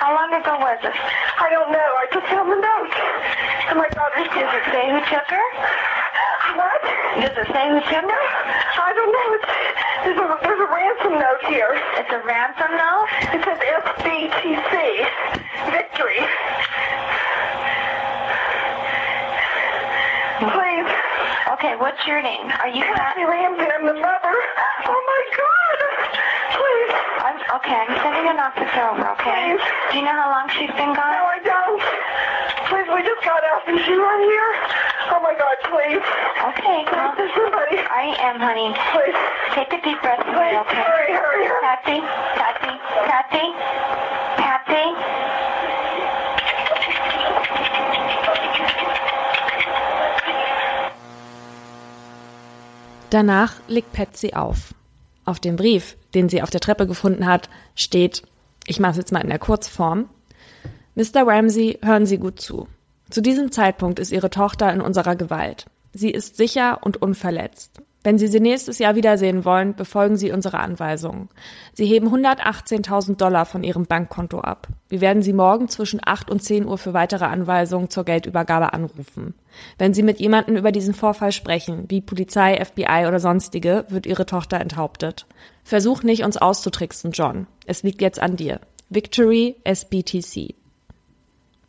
How long ago was it? I don't know. I just found the note. And my daughter's Does it say who took her? What? Does it say who took her? I don't know. It's, there's, a, there's a ransom note here. It's a ransom note? It says FBTC. Victory. Please. Okay, what's your name? Are you Kathy Ramsey, I'm the mother. Oh my God. Please. I'm, okay, I'm sending an officer over, okay? Please. Do you know how long she's been gone? No. I don't. Please, we just got out. Is she right here? Oh my God, please. Okay, well, There's somebody. I am, honey. Please. Take a deep breath, Please, okay? hurry, hurry, hurry. Patsy, Patsy, Patsy, Patsy. Danach legt Patsy auf. Auf dem Brief, den sie auf der Treppe gefunden hat, steht, ich mache es jetzt mal in der Kurzform, Mr. Ramsey, hören Sie gut zu. Zu diesem Zeitpunkt ist Ihre Tochter in unserer Gewalt. Sie ist sicher und unverletzt. Wenn Sie sie nächstes Jahr wiedersehen wollen, befolgen Sie unsere Anweisungen. Sie heben 118.000 Dollar von Ihrem Bankkonto ab. Wir werden Sie morgen zwischen 8 und 10 Uhr für weitere Anweisungen zur Geldübergabe anrufen. Wenn Sie mit jemandem über diesen Vorfall sprechen, wie Polizei, FBI oder sonstige, wird Ihre Tochter enthauptet. Versuch nicht, uns auszutricksen, John. Es liegt jetzt an dir. Victory SBTC.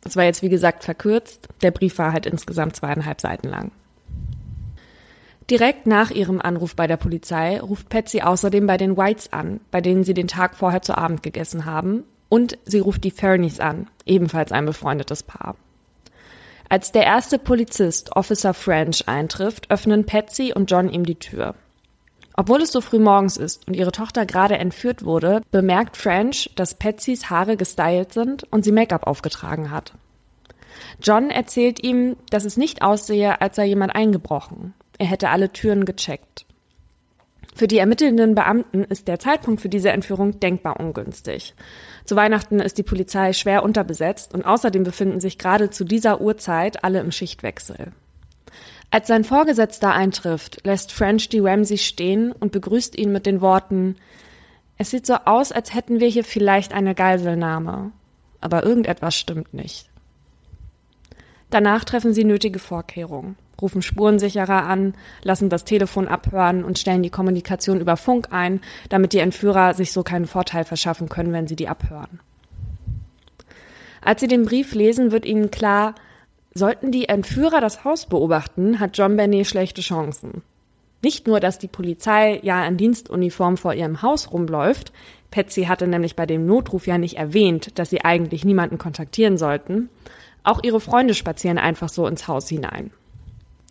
Das war jetzt wie gesagt verkürzt. Der Brief war halt insgesamt zweieinhalb Seiten lang. Direkt nach ihrem Anruf bei der Polizei ruft Patsy außerdem bei den Whites an, bei denen sie den Tag vorher zu Abend gegessen haben, und sie ruft die Fernies an, ebenfalls ein befreundetes Paar. Als der erste Polizist, Officer French, eintrifft, öffnen Patsy und John ihm die Tür. Obwohl es so früh morgens ist und ihre Tochter gerade entführt wurde, bemerkt French, dass Patsys Haare gestylt sind und sie Make-up aufgetragen hat. John erzählt ihm, dass es nicht aussehe, als sei jemand eingebrochen. Er hätte alle Türen gecheckt. Für die ermittelnden Beamten ist der Zeitpunkt für diese Entführung denkbar ungünstig. Zu Weihnachten ist die Polizei schwer unterbesetzt und außerdem befinden sich gerade zu dieser Uhrzeit alle im Schichtwechsel. Als sein Vorgesetzter eintrifft, lässt French die Ramsey stehen und begrüßt ihn mit den Worten Es sieht so aus, als hätten wir hier vielleicht eine Geiselnahme. Aber irgendetwas stimmt nicht. Danach treffen sie nötige Vorkehrungen, rufen Spurensicherer an, lassen das Telefon abhören und stellen die Kommunikation über Funk ein, damit die Entführer sich so keinen Vorteil verschaffen können, wenn sie die abhören. Als sie den Brief lesen, wird ihnen klar, sollten die Entführer das Haus beobachten, hat John Benny schlechte Chancen. Nicht nur, dass die Polizei ja in Dienstuniform vor ihrem Haus rumläuft, Patsy hatte nämlich bei dem Notruf ja nicht erwähnt, dass sie eigentlich niemanden kontaktieren sollten, auch ihre Freunde spazieren einfach so ins Haus hinein.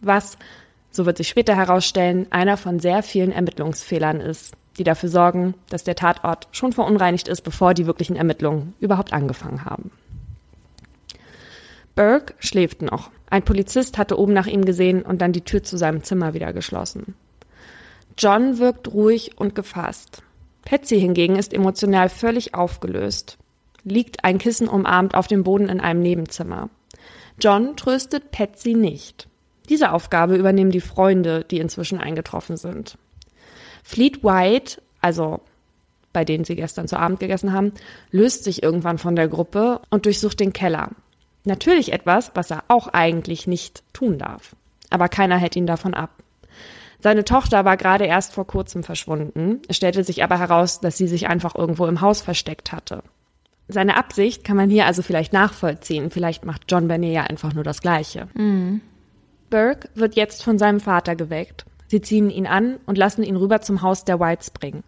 Was, so wird sich später herausstellen, einer von sehr vielen Ermittlungsfehlern ist, die dafür sorgen, dass der Tatort schon verunreinigt ist, bevor die wirklichen Ermittlungen überhaupt angefangen haben. Burke schläft noch. Ein Polizist hatte oben nach ihm gesehen und dann die Tür zu seinem Zimmer wieder geschlossen. John wirkt ruhig und gefasst. Patsy hingegen ist emotional völlig aufgelöst liegt ein Kissen umarmt auf dem Boden in einem Nebenzimmer. John tröstet Patsy nicht. Diese Aufgabe übernehmen die Freunde, die inzwischen eingetroffen sind. Fleet White, also bei denen sie gestern zu Abend gegessen haben, löst sich irgendwann von der Gruppe und durchsucht den Keller. Natürlich etwas, was er auch eigentlich nicht tun darf. Aber keiner hält ihn davon ab. Seine Tochter war gerade erst vor kurzem verschwunden. Stellte sich aber heraus, dass sie sich einfach irgendwo im Haus versteckt hatte. Seine Absicht kann man hier also vielleicht nachvollziehen. Vielleicht macht John Benet ja einfach nur das Gleiche. Mhm. Burke wird jetzt von seinem Vater geweckt. Sie ziehen ihn an und lassen ihn rüber zum Haus der Whites bringen.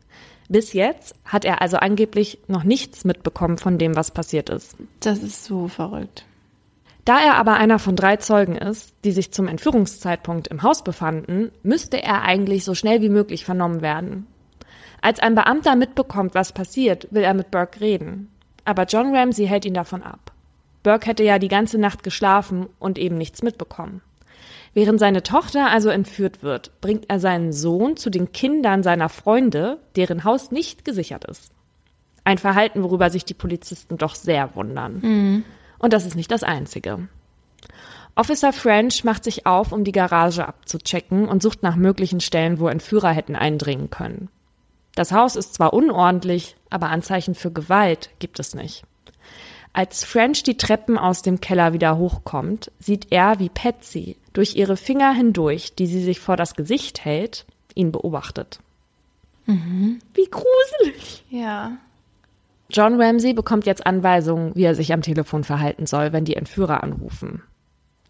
Bis jetzt hat er also angeblich noch nichts mitbekommen von dem, was passiert ist. Das ist so verrückt. Da er aber einer von drei Zeugen ist, die sich zum Entführungszeitpunkt im Haus befanden, müsste er eigentlich so schnell wie möglich vernommen werden. Als ein Beamter mitbekommt, was passiert, will er mit Burke reden. Aber John Ramsey hält ihn davon ab. Burke hätte ja die ganze Nacht geschlafen und eben nichts mitbekommen. Während seine Tochter also entführt wird, bringt er seinen Sohn zu den Kindern seiner Freunde, deren Haus nicht gesichert ist. Ein Verhalten, worüber sich die Polizisten doch sehr wundern. Mhm. Und das ist nicht das Einzige. Officer French macht sich auf, um die Garage abzuchecken und sucht nach möglichen Stellen, wo Entführer hätten eindringen können. Das Haus ist zwar unordentlich, aber Anzeichen für Gewalt gibt es nicht. Als French die Treppen aus dem Keller wieder hochkommt, sieht er, wie Patsy durch ihre Finger hindurch, die sie sich vor das Gesicht hält, ihn beobachtet. Mhm. Wie gruselig. Ja. John Ramsey bekommt jetzt Anweisungen, wie er sich am Telefon verhalten soll, wenn die Entführer anrufen.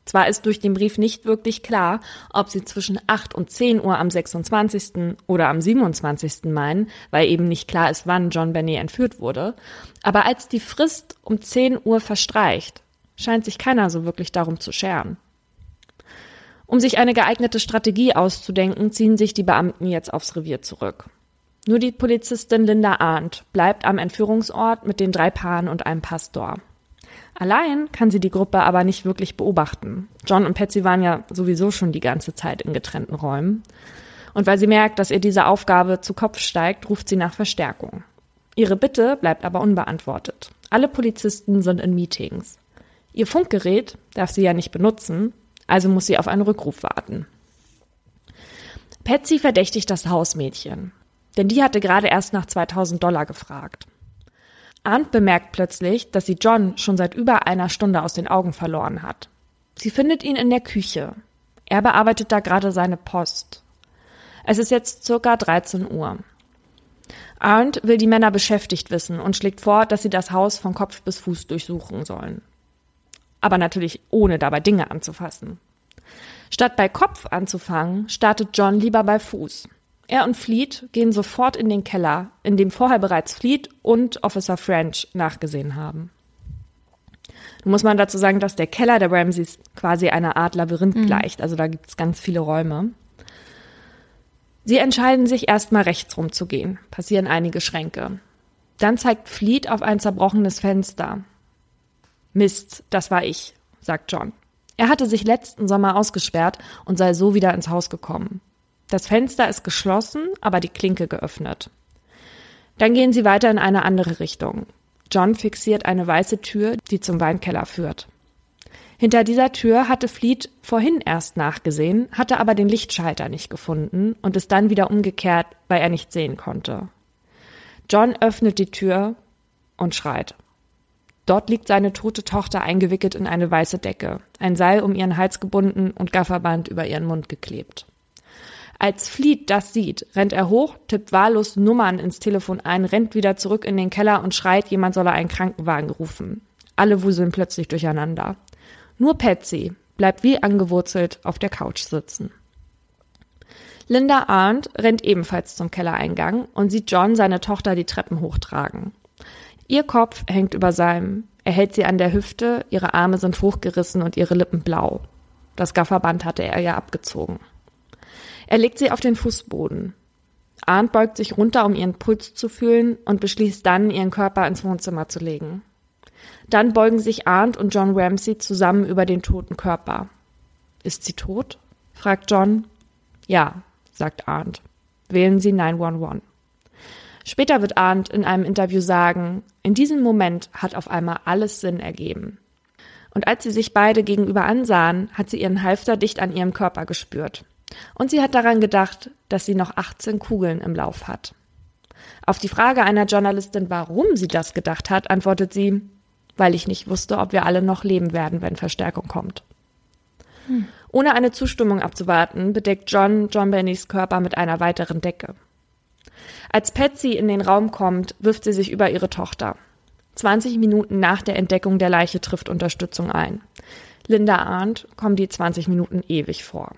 Zwar ist durch den Brief nicht wirklich klar, ob sie zwischen 8 und 10 Uhr am 26. oder am 27. meinen, weil eben nicht klar ist, wann John Benny entführt wurde, aber als die Frist um 10 Uhr verstreicht, scheint sich keiner so wirklich darum zu scheren. Um sich eine geeignete Strategie auszudenken, ziehen sich die Beamten jetzt aufs Revier zurück. Nur die Polizistin Linda Arndt bleibt am Entführungsort mit den drei Paaren und einem Pastor. Allein kann sie die Gruppe aber nicht wirklich beobachten. John und Patsy waren ja sowieso schon die ganze Zeit in getrennten Räumen. Und weil sie merkt, dass ihr diese Aufgabe zu Kopf steigt, ruft sie nach Verstärkung. Ihre Bitte bleibt aber unbeantwortet. Alle Polizisten sind in Meetings. Ihr Funkgerät darf sie ja nicht benutzen, also muss sie auf einen Rückruf warten. Patsy verdächtigt das Hausmädchen, denn die hatte gerade erst nach 2000 Dollar gefragt. Arndt bemerkt plötzlich, dass sie John schon seit über einer Stunde aus den Augen verloren hat. Sie findet ihn in der Küche. Er bearbeitet da gerade seine Post. Es ist jetzt circa 13 Uhr. Arndt will die Männer beschäftigt wissen und schlägt vor, dass sie das Haus von Kopf bis Fuß durchsuchen sollen. Aber natürlich ohne dabei Dinge anzufassen. Statt bei Kopf anzufangen, startet John lieber bei Fuß. Er und Fleet gehen sofort in den Keller, in dem vorher bereits Fleet und Officer French nachgesehen haben. Nun muss man dazu sagen, dass der Keller der Ramseys quasi einer Art Labyrinth gleicht. Also da gibt es ganz viele Räume. Sie entscheiden sich erstmal rechts rumzugehen, passieren einige Schränke. Dann zeigt Fleet auf ein zerbrochenes Fenster. Mist, das war ich, sagt John. Er hatte sich letzten Sommer ausgesperrt und sei so wieder ins Haus gekommen. Das Fenster ist geschlossen, aber die Klinke geöffnet. Dann gehen sie weiter in eine andere Richtung. John fixiert eine weiße Tür, die zum Weinkeller führt. Hinter dieser Tür hatte Fleet vorhin erst nachgesehen, hatte aber den Lichtschalter nicht gefunden und ist dann wieder umgekehrt, weil er nicht sehen konnte. John öffnet die Tür und schreit. Dort liegt seine tote Tochter eingewickelt in eine weiße Decke, ein Seil um ihren Hals gebunden und Gafferband über ihren Mund geklebt. Als Fleet das sieht, rennt er hoch, tippt wahllos Nummern ins Telefon ein, rennt wieder zurück in den Keller und schreit, jemand solle einen Krankenwagen rufen. Alle wuseln plötzlich durcheinander. Nur Patsy bleibt wie angewurzelt auf der Couch sitzen. Linda Arndt rennt ebenfalls zum Kellereingang und sieht John seine Tochter die Treppen hochtragen. Ihr Kopf hängt über seinem. Er hält sie an der Hüfte, ihre Arme sind hochgerissen und ihre Lippen blau. Das Gafferband hatte er ja abgezogen. Er legt sie auf den Fußboden. Arndt beugt sich runter, um ihren Puls zu fühlen und beschließt dann, ihren Körper ins Wohnzimmer zu legen. Dann beugen sich Arndt und John Ramsey zusammen über den toten Körper. Ist sie tot? fragt John. Ja, sagt Arndt. Wählen Sie 911. Später wird Arndt in einem Interview sagen, in diesem Moment hat auf einmal alles Sinn ergeben. Und als sie sich beide gegenüber ansahen, hat sie ihren Halfter dicht an ihrem Körper gespürt. Und sie hat daran gedacht, dass sie noch 18 Kugeln im Lauf hat. Auf die Frage einer Journalistin, warum sie das gedacht hat, antwortet sie, weil ich nicht wusste, ob wir alle noch leben werden, wenn Verstärkung kommt. Hm. Ohne eine Zustimmung abzuwarten, bedeckt John John Bennys Körper mit einer weiteren Decke. Als Patsy in den Raum kommt, wirft sie sich über ihre Tochter. 20 Minuten nach der Entdeckung der Leiche trifft Unterstützung ein. Linda Arndt kommen die 20 Minuten ewig vor.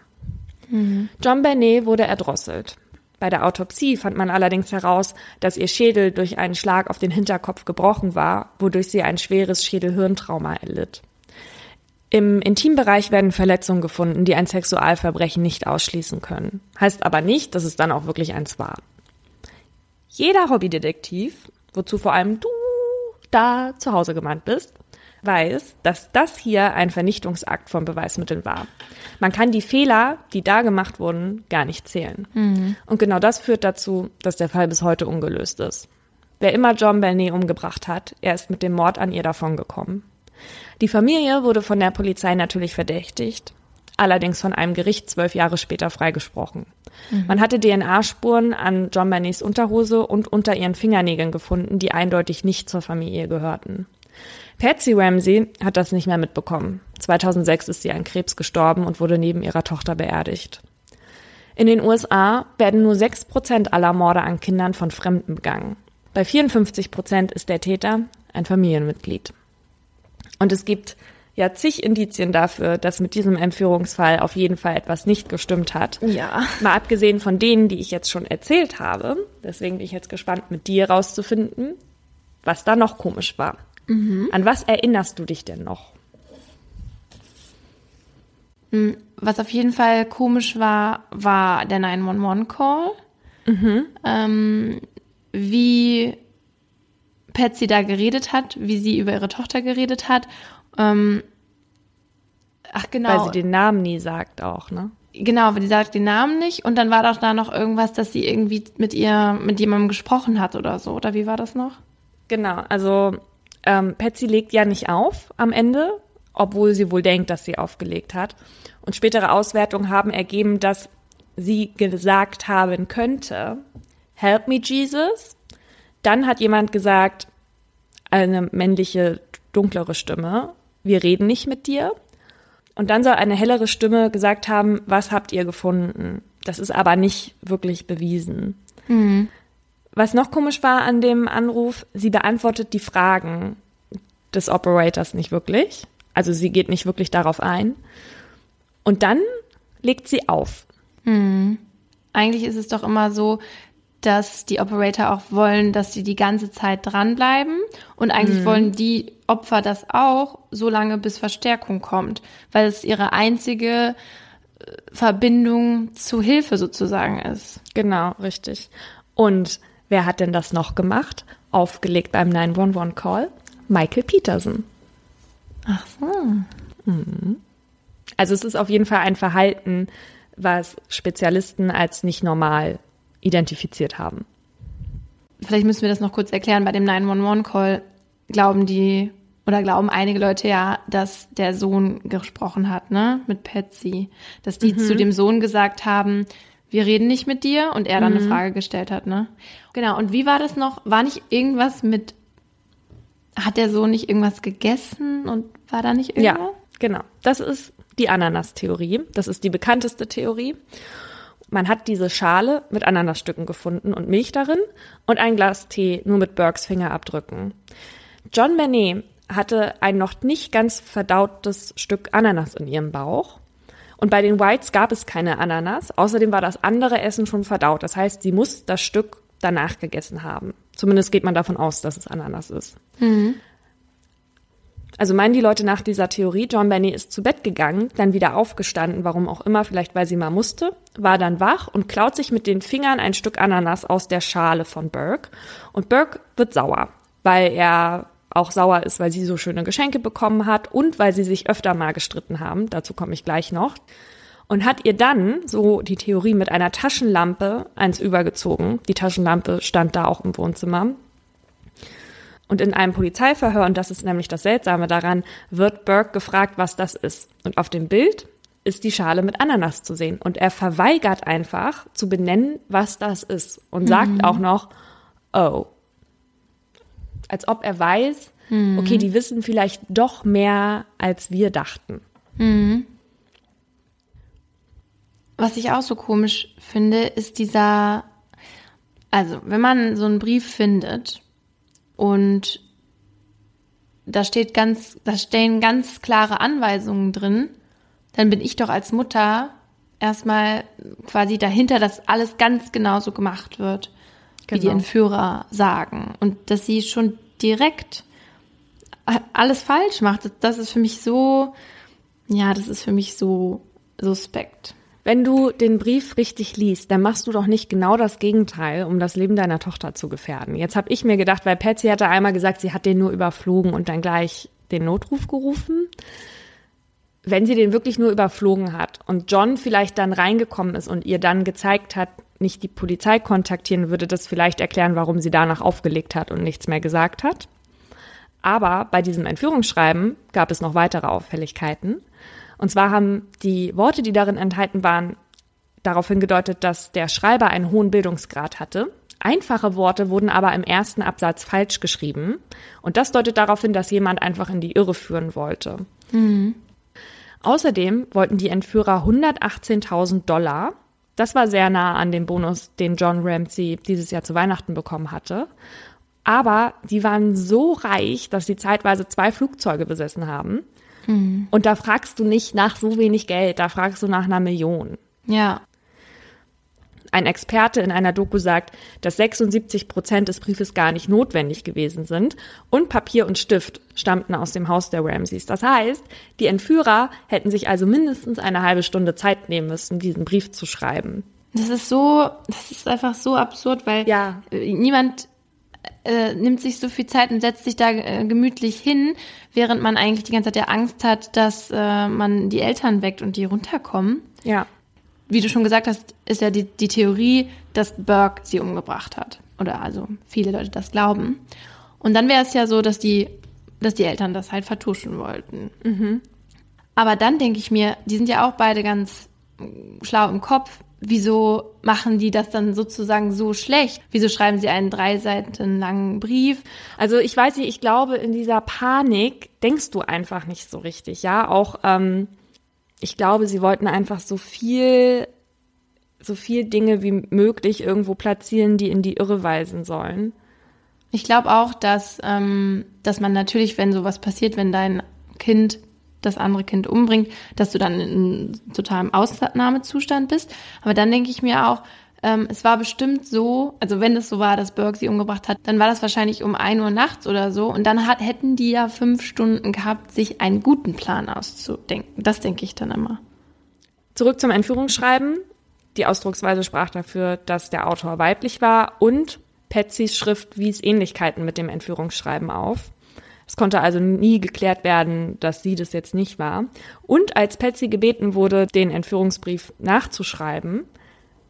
Mhm. John Bernet wurde erdrosselt. Bei der Autopsie fand man allerdings heraus, dass ihr Schädel durch einen Schlag auf den Hinterkopf gebrochen war, wodurch sie ein schweres Schädelhirntrauma erlitt. Im Intimbereich werden Verletzungen gefunden, die ein Sexualverbrechen nicht ausschließen können. Heißt aber nicht, dass es dann auch wirklich eins war. Jeder Hobbydetektiv, wozu vor allem du da zu Hause gemeint bist, weiß, dass das hier ein Vernichtungsakt von Beweismitteln war. Man kann die Fehler, die da gemacht wurden, gar nicht zählen. Mhm. Und genau das führt dazu, dass der Fall bis heute ungelöst ist. Wer immer John Bernet umgebracht hat, er ist mit dem Mord an ihr davongekommen. Die Familie wurde von der Polizei natürlich verdächtigt, allerdings von einem Gericht zwölf Jahre später freigesprochen. Mhm. Man hatte DNA-Spuren an John Bernets Unterhose und unter ihren Fingernägeln gefunden, die eindeutig nicht zur Familie gehörten. Patsy Ramsey hat das nicht mehr mitbekommen. 2006 ist sie an Krebs gestorben und wurde neben ihrer Tochter beerdigt. In den USA werden nur 6 Prozent aller Morde an Kindern von Fremden begangen. Bei 54 Prozent ist der Täter ein Familienmitglied. Und es gibt ja zig Indizien dafür, dass mit diesem Entführungsfall auf jeden Fall etwas nicht gestimmt hat. Ja. Mal abgesehen von denen, die ich jetzt schon erzählt habe. Deswegen bin ich jetzt gespannt, mit dir rauszufinden, was da noch komisch war. Mhm. An was erinnerst du dich denn noch? Hm, was auf jeden Fall komisch war, war der 911-Call. Mhm. Ähm, wie Patsy da geredet hat, wie sie über ihre Tochter geredet hat. Ähm, ach genau. Weil sie den Namen nie sagt auch, ne? Genau, weil die sagt den Namen nicht und dann war doch da noch irgendwas, dass sie irgendwie mit ihr, mit jemandem gesprochen hat oder so, oder wie war das noch? Genau, also ähm, Patsy legt ja nicht auf am Ende, obwohl sie wohl denkt, dass sie aufgelegt hat. Und spätere Auswertungen haben ergeben, dass sie gesagt haben könnte, Help me, Jesus. Dann hat jemand gesagt, eine männliche, dunklere Stimme, wir reden nicht mit dir. Und dann soll eine hellere Stimme gesagt haben, was habt ihr gefunden? Das ist aber nicht wirklich bewiesen. Mhm. Was noch komisch war an dem Anruf, sie beantwortet die Fragen des Operators nicht wirklich. Also sie geht nicht wirklich darauf ein. Und dann legt sie auf. Eigentlich ist es doch immer so, dass die Operator auch wollen, dass sie die ganze Zeit dranbleiben. Und eigentlich wollen die Opfer das auch, so lange bis Verstärkung kommt, weil es ihre einzige äh, Verbindung zu Hilfe sozusagen ist. Genau, richtig. Und wer hat denn das noch gemacht? Aufgelegt beim 911-Call? Michael Peterson. Ach so. Also es ist auf jeden Fall ein Verhalten, was Spezialisten als nicht normal identifiziert haben. Vielleicht müssen wir das noch kurz erklären. Bei dem 911-Call glauben die oder glauben einige Leute ja, dass der Sohn gesprochen hat, ne, mit Patsy. Dass die zu dem Sohn gesagt haben, wir reden nicht mit dir und er dann eine Frage gestellt hat, ne? Genau. Und wie war das noch? War nicht irgendwas mit, hat der Sohn nicht irgendwas gegessen und war da nicht irgendwas? Ja, genau. Das ist die Ananas-Theorie. Das ist die bekannteste Theorie. Man hat diese Schale mit Ananasstücken gefunden und Milch darin und ein Glas Tee nur mit Burkes Fingerabdrücken. John Benet hatte ein noch nicht ganz verdautes Stück Ananas in ihrem Bauch. Und bei den Whites gab es keine Ananas. Außerdem war das andere Essen schon verdaut. Das heißt, sie muss das Stück danach gegessen haben. Zumindest geht man davon aus, dass es Ananas ist. Also meinen die Leute nach dieser Theorie, John Benny ist zu Bett gegangen, dann wieder aufgestanden, warum auch immer, vielleicht weil sie mal musste, war dann wach und klaut sich mit den Fingern ein Stück Ananas aus der Schale von Burke. Und Burke wird sauer, weil er auch sauer ist, weil sie so schöne Geschenke bekommen hat und weil sie sich öfter mal gestritten haben. Dazu komme ich gleich noch. Und hat ihr dann, so die Theorie, mit einer Taschenlampe eins übergezogen. Die Taschenlampe stand da auch im Wohnzimmer. Und in einem Polizeiverhör, und das ist nämlich das Seltsame daran, wird Burke gefragt, was das ist. Und auf dem Bild ist die Schale mit Ananas zu sehen. Und er verweigert einfach zu benennen, was das ist. Und sagt auch noch, oh. Als ob er weiß, okay, die wissen vielleicht doch mehr, als wir dachten. Was ich auch so komisch finde, ist dieser, also wenn man so einen Brief findet und da steht ganz, da stehen ganz klare Anweisungen drin, dann bin ich doch als Mutter erstmal quasi dahinter, dass alles ganz genauso gemacht wird, wie die Genau. Entführer sagen. Und dass sie schon direkt alles falsch macht, das ist für mich so, ja, das ist für mich so suspekt. Wenn du den Brief richtig liest, dann machst du doch nicht genau das Gegenteil, um das Leben deiner Tochter zu gefährden. Jetzt habe ich mir gedacht, weil Patsy hatte einmal gesagt, sie hat den nur überflogen und dann gleich den Notruf gerufen. Wenn sie den wirklich nur überflogen hat und John vielleicht dann reingekommen ist und ihr dann gezeigt hat, nicht die Polizei kontaktieren, würde das vielleicht erklären, warum sie danach aufgelegt hat und nichts mehr gesagt hat. Aber bei diesem Entführungsschreiben gab es noch weitere Auffälligkeiten. Und zwar haben die Worte, die darin enthalten waren, darauf hingedeutet, dass der Schreiber einen hohen Bildungsgrad hatte. Einfache Worte wurden aber im ersten Absatz falsch geschrieben. Und das deutet darauf hin, dass jemand einfach in die Irre führen wollte. Außerdem wollten die Entführer 118.000 Dollar. Das war sehr nah an dem Bonus, den John Ramsey dieses Jahr zu Weihnachten bekommen hatte. Aber die waren so reich, dass sie zeitweise zwei Flugzeuge besessen haben. Und da fragst du nicht nach so wenig Geld, da fragst du nach einer Million. Ja. Ein Experte in einer Doku sagt, dass 76 Prozent des Briefes gar nicht notwendig gewesen sind und Papier und Stift stammten aus dem Haus der Ramseys. Das heißt, die Entführer hätten sich also mindestens eine halbe Stunde Zeit nehmen müssen, diesen Brief zu schreiben. Das ist so, das ist einfach so absurd, weil Ja. niemand äh, nimmt sich so viel Zeit und setzt sich da äh, gemütlich hin, während man eigentlich die ganze Zeit ja Angst hat, dass äh, man die Eltern weckt und die runterkommen. Ja. Wie du schon gesagt hast, ist ja die, die Theorie, dass Burke sie umgebracht hat. Oder also viele Leute das glauben. Und dann wäre es ja so, dass die, dass die Eltern das halt vertuschen wollten. Aber dann denke ich mir, die sind ja auch beide ganz schlau im Kopf. Wieso machen die das dann sozusagen so schlecht? Wieso schreiben sie einen drei Seiten langen Brief? Also ich weiß nicht, ich glaube, in dieser Panik denkst du einfach nicht so richtig, ja. Auch ähm, ich glaube, sie wollten einfach so viel, so viel Dinge wie möglich irgendwo platzieren, die in die Irre weisen sollen. Ich glaube auch, dass, ähm, dass man natürlich, wenn sowas passiert, wenn dein Kind das andere Kind umbringt, dass du dann in totalem Ausnahmezustand bist. Aber dann denke ich mir auch, ähm, es war bestimmt so, also wenn es so war, dass Burke sie umgebracht hat, dann war das wahrscheinlich um ein Uhr nachts oder so. Und dann hat, hätten die ja fünf Stunden gehabt, sich einen guten Plan auszudenken. Das denke ich dann immer. Zurück zum Entführungsschreiben. Die Ausdrucksweise sprach dafür, dass der Autor weiblich war und Patsys Schrift wies Ähnlichkeiten mit dem Entführungsschreiben auf. Es konnte also nie geklärt werden, dass sie das jetzt nicht war. Und als Patsy gebeten wurde, den Entführungsbrief nachzuschreiben,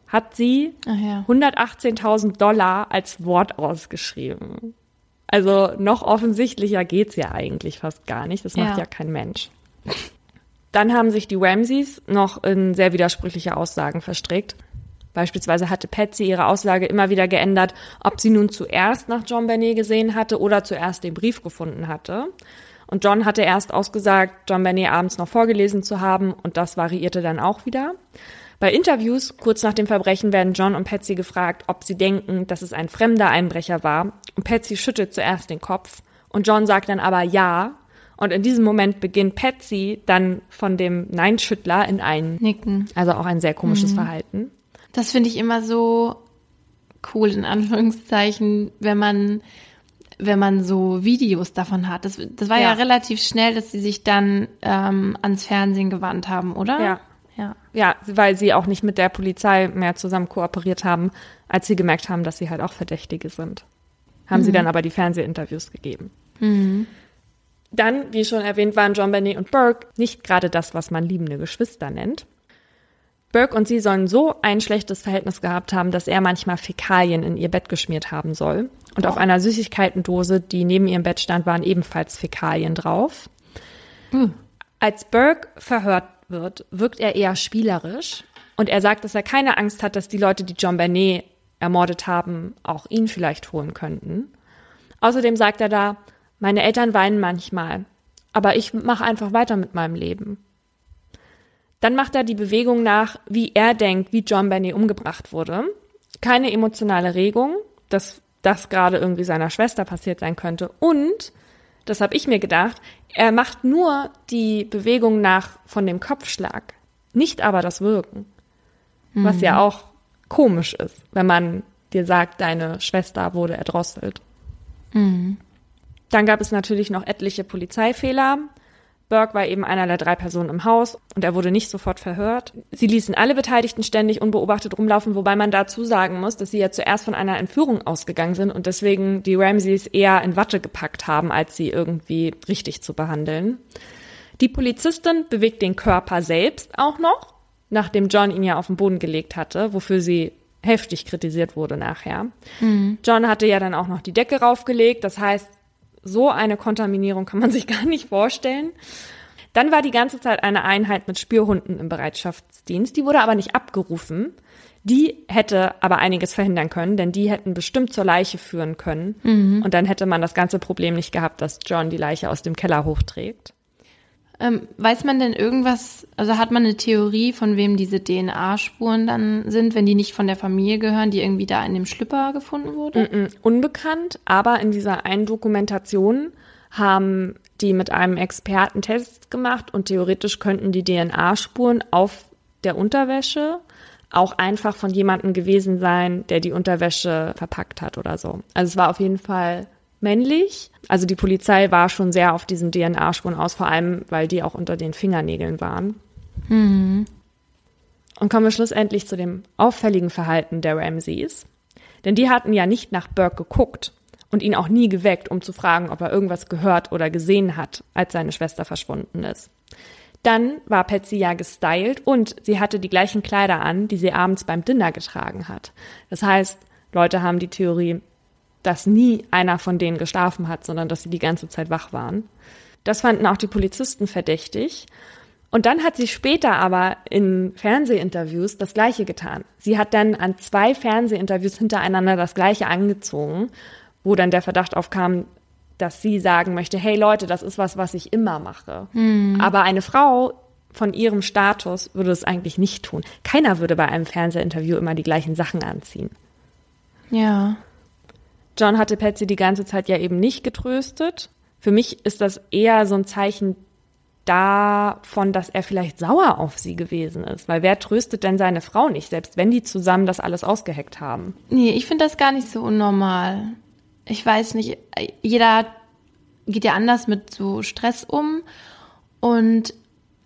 hat sie ja. 118.000 Dollar als Wort ausgeschrieben. Also noch offensichtlicher geht's ja eigentlich fast gar nicht. Das macht ja, ja kein Mensch. Dann haben sich die Ramseys noch in sehr widersprüchliche Aussagen verstrickt. Beispielsweise hatte Patsy ihre Aussage immer wieder geändert, ob sie nun zuerst nach John Benet gesehen hatte oder zuerst den Brief gefunden hatte. Und John hatte erst ausgesagt, John Benet abends noch vorgelesen zu haben und das variierte dann auch wieder. Bei Interviews kurz nach dem Verbrechen werden John und Patsy gefragt, ob sie denken, dass es ein fremder Einbrecher war. Und Patsy schüttelt zuerst den Kopf und John sagt dann aber ja. Und in diesem Moment beginnt Patsy dann von dem Nein-Schüttler in ein Nicken. Also auch ein sehr komisches mhm. Verhalten. Das finde ich immer so cool, in Anführungszeichen, wenn man, wenn man so Videos davon hat. Das, das war ja. ja relativ schnell, dass sie sich dann ähm, ans Fernsehen gewandt haben, oder? Ja. Ja. weil sie auch nicht mit der Polizei mehr zusammen kooperiert haben, als sie gemerkt haben, dass sie halt auch Verdächtige sind. Haben mhm. sie dann aber die Fernsehinterviews gegeben. Mhm. Dann, wie schon erwähnt, waren John Benny und Burke nicht gerade das, was man liebende Geschwister nennt. Burke und sie sollen so ein schlechtes Verhältnis gehabt haben, dass er manchmal Fäkalien in ihr Bett geschmiert haben soll. Und oh. auf einer Süßigkeitendose, die neben ihrem Bett stand, waren ebenfalls Fäkalien drauf. Mhm. Als Burke verhört wird, wirkt er eher spielerisch. Und er sagt, dass er keine Angst hat, dass die Leute, die John Bernet ermordet haben, auch ihn vielleicht holen könnten. Außerdem sagt er da, meine Eltern weinen manchmal, aber ich mache einfach weiter mit meinem Leben. Dann macht er die Bewegung nach, wie er denkt, wie John Benny umgebracht wurde. Keine emotionale Regung, dass das gerade irgendwie seiner Schwester passiert sein könnte. Und das habe ich mir gedacht. Er macht nur die Bewegung nach von dem Kopfschlag, nicht aber das Wirken. Mhm. Was ja mhm. auch komisch ist, wenn man dir sagt, deine Schwester wurde erdrosselt. Mhm. Dann gab es natürlich noch etliche Polizeifehler. Burke war eben einer der drei Personen im Haus und er wurde nicht sofort verhört. Sie ließen alle Beteiligten ständig unbeobachtet rumlaufen, wobei man dazu sagen muss, dass sie ja zuerst von einer Entführung ausgegangen sind und deswegen die Ramseys eher in Watte gepackt haben, als sie irgendwie richtig zu behandeln. Die Polizistin bewegt den Körper selbst auch noch, nachdem John ihn ja auf den Boden gelegt hatte, wofür sie heftig kritisiert wurde nachher. Mhm. John hatte ja dann auch noch die Decke raufgelegt, das heißt, so eine Kontaminierung kann man sich gar nicht vorstellen. Dann war die ganze Zeit eine Einheit mit Spürhunden im Bereitschaftsdienst. Die wurde aber nicht abgerufen. Die hätte aber einiges verhindern können, denn die hätten bestimmt zur Leiche führen können. Mhm. Und dann hätte man das ganze Problem nicht gehabt, dass John die Leiche aus dem Keller hochträgt. Ähm, weiß man denn irgendwas, also hat man eine Theorie, von wem diese DNA-Spuren dann sind, wenn die nicht von der Familie gehören, die irgendwie da in dem Schlüpper gefunden wurde? Mm -mm, unbekannt, aber in dieser einen Dokumentation haben die mit einem Experten Tests gemacht und theoretisch könnten die DNA-Spuren auf der Unterwäsche auch einfach von jemandem gewesen sein, der die Unterwäsche verpackt hat oder so. Also es war auf jeden Fall männlich. Also die Polizei war schon sehr auf diesen DNA-Spuren aus, vor allem weil die auch unter den Fingernägeln waren. Mhm. Und kommen wir schlussendlich zu dem auffälligen Verhalten der Ramseys. Denn die hatten ja nicht nach Burke geguckt und ihn auch nie geweckt, um zu fragen, ob er irgendwas gehört oder gesehen hat, als seine Schwester verschwunden ist. Dann war Patsy ja gestylt und sie hatte die gleichen Kleider an, die sie abends beim Dinner getragen hat. Das heißt, Leute haben die Theorie, dass nie einer von denen geschlafen hat, sondern dass sie die ganze Zeit wach waren. Das fanden auch die Polizisten verdächtig. Und dann hat sie später aber in Fernsehinterviews das Gleiche getan. Sie hat dann an zwei Fernsehinterviews hintereinander das Gleiche angezogen, wo dann der Verdacht aufkam, dass sie sagen möchte, hey Leute, das ist was, was ich immer mache. Hm. Aber eine Frau von ihrem Status würde es eigentlich nicht tun. Keiner würde bei einem Fernsehinterview immer die gleichen Sachen anziehen. Ja. John hatte Patsy die ganze Zeit ja eben nicht getröstet. Für mich ist das eher so ein Zeichen davon, dass er vielleicht sauer auf sie gewesen ist. Weil wer tröstet denn seine Frau nicht, selbst wenn die zusammen das alles ausgeheckt haben? Nee, ich finde das gar nicht so unnormal. Ich weiß nicht, jeder geht ja anders mit so Stress um. Und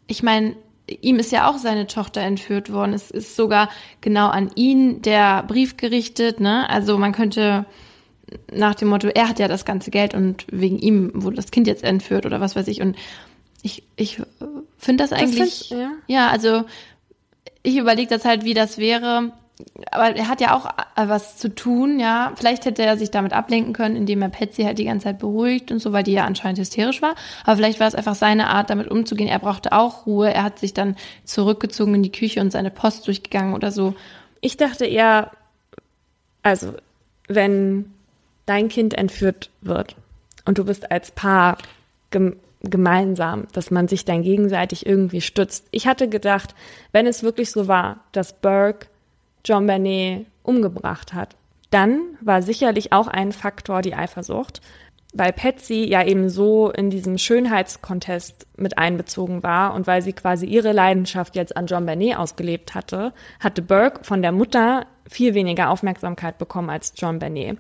ich meine, ihm ist ja auch seine Tochter entführt worden. Es ist sogar genau an ihn der Brief gerichtet. Ne? Also man könnte nach dem Motto, er hat ja das ganze Geld und wegen ihm wurde das Kind jetzt entführt oder was weiß ich. Und ich, ich finde das eigentlich, Das find- ja. ja, also ich überlege das halt, wie das wäre. Aber er hat ja auch äh, was zu tun, ja. Vielleicht hätte er sich damit ablenken können, indem er Patsy halt die ganze Zeit beruhigt und so, weil die ja anscheinend hysterisch war. Aber vielleicht war es einfach seine Art, damit umzugehen. Er brauchte auch Ruhe. Er hat sich dann zurückgezogen in die Küche und seine Post durchgegangen oder so. Ich dachte eher, also wenn dein Kind entführt wird und du bist als Paar gem gemeinsam, dass man sich dann gegenseitig irgendwie stützt. Ich hatte gedacht, wenn es wirklich so war, dass Burke John Bernet umgebracht hat, dann war sicherlich auch ein Faktor die Eifersucht, weil Patsy ja eben so in diesem Schönheitskontest mit einbezogen war und weil sie quasi ihre Leidenschaft jetzt an John Bernet ausgelebt hatte, hatte Burke von der Mutter viel weniger Aufmerksamkeit bekommen als John Bernet.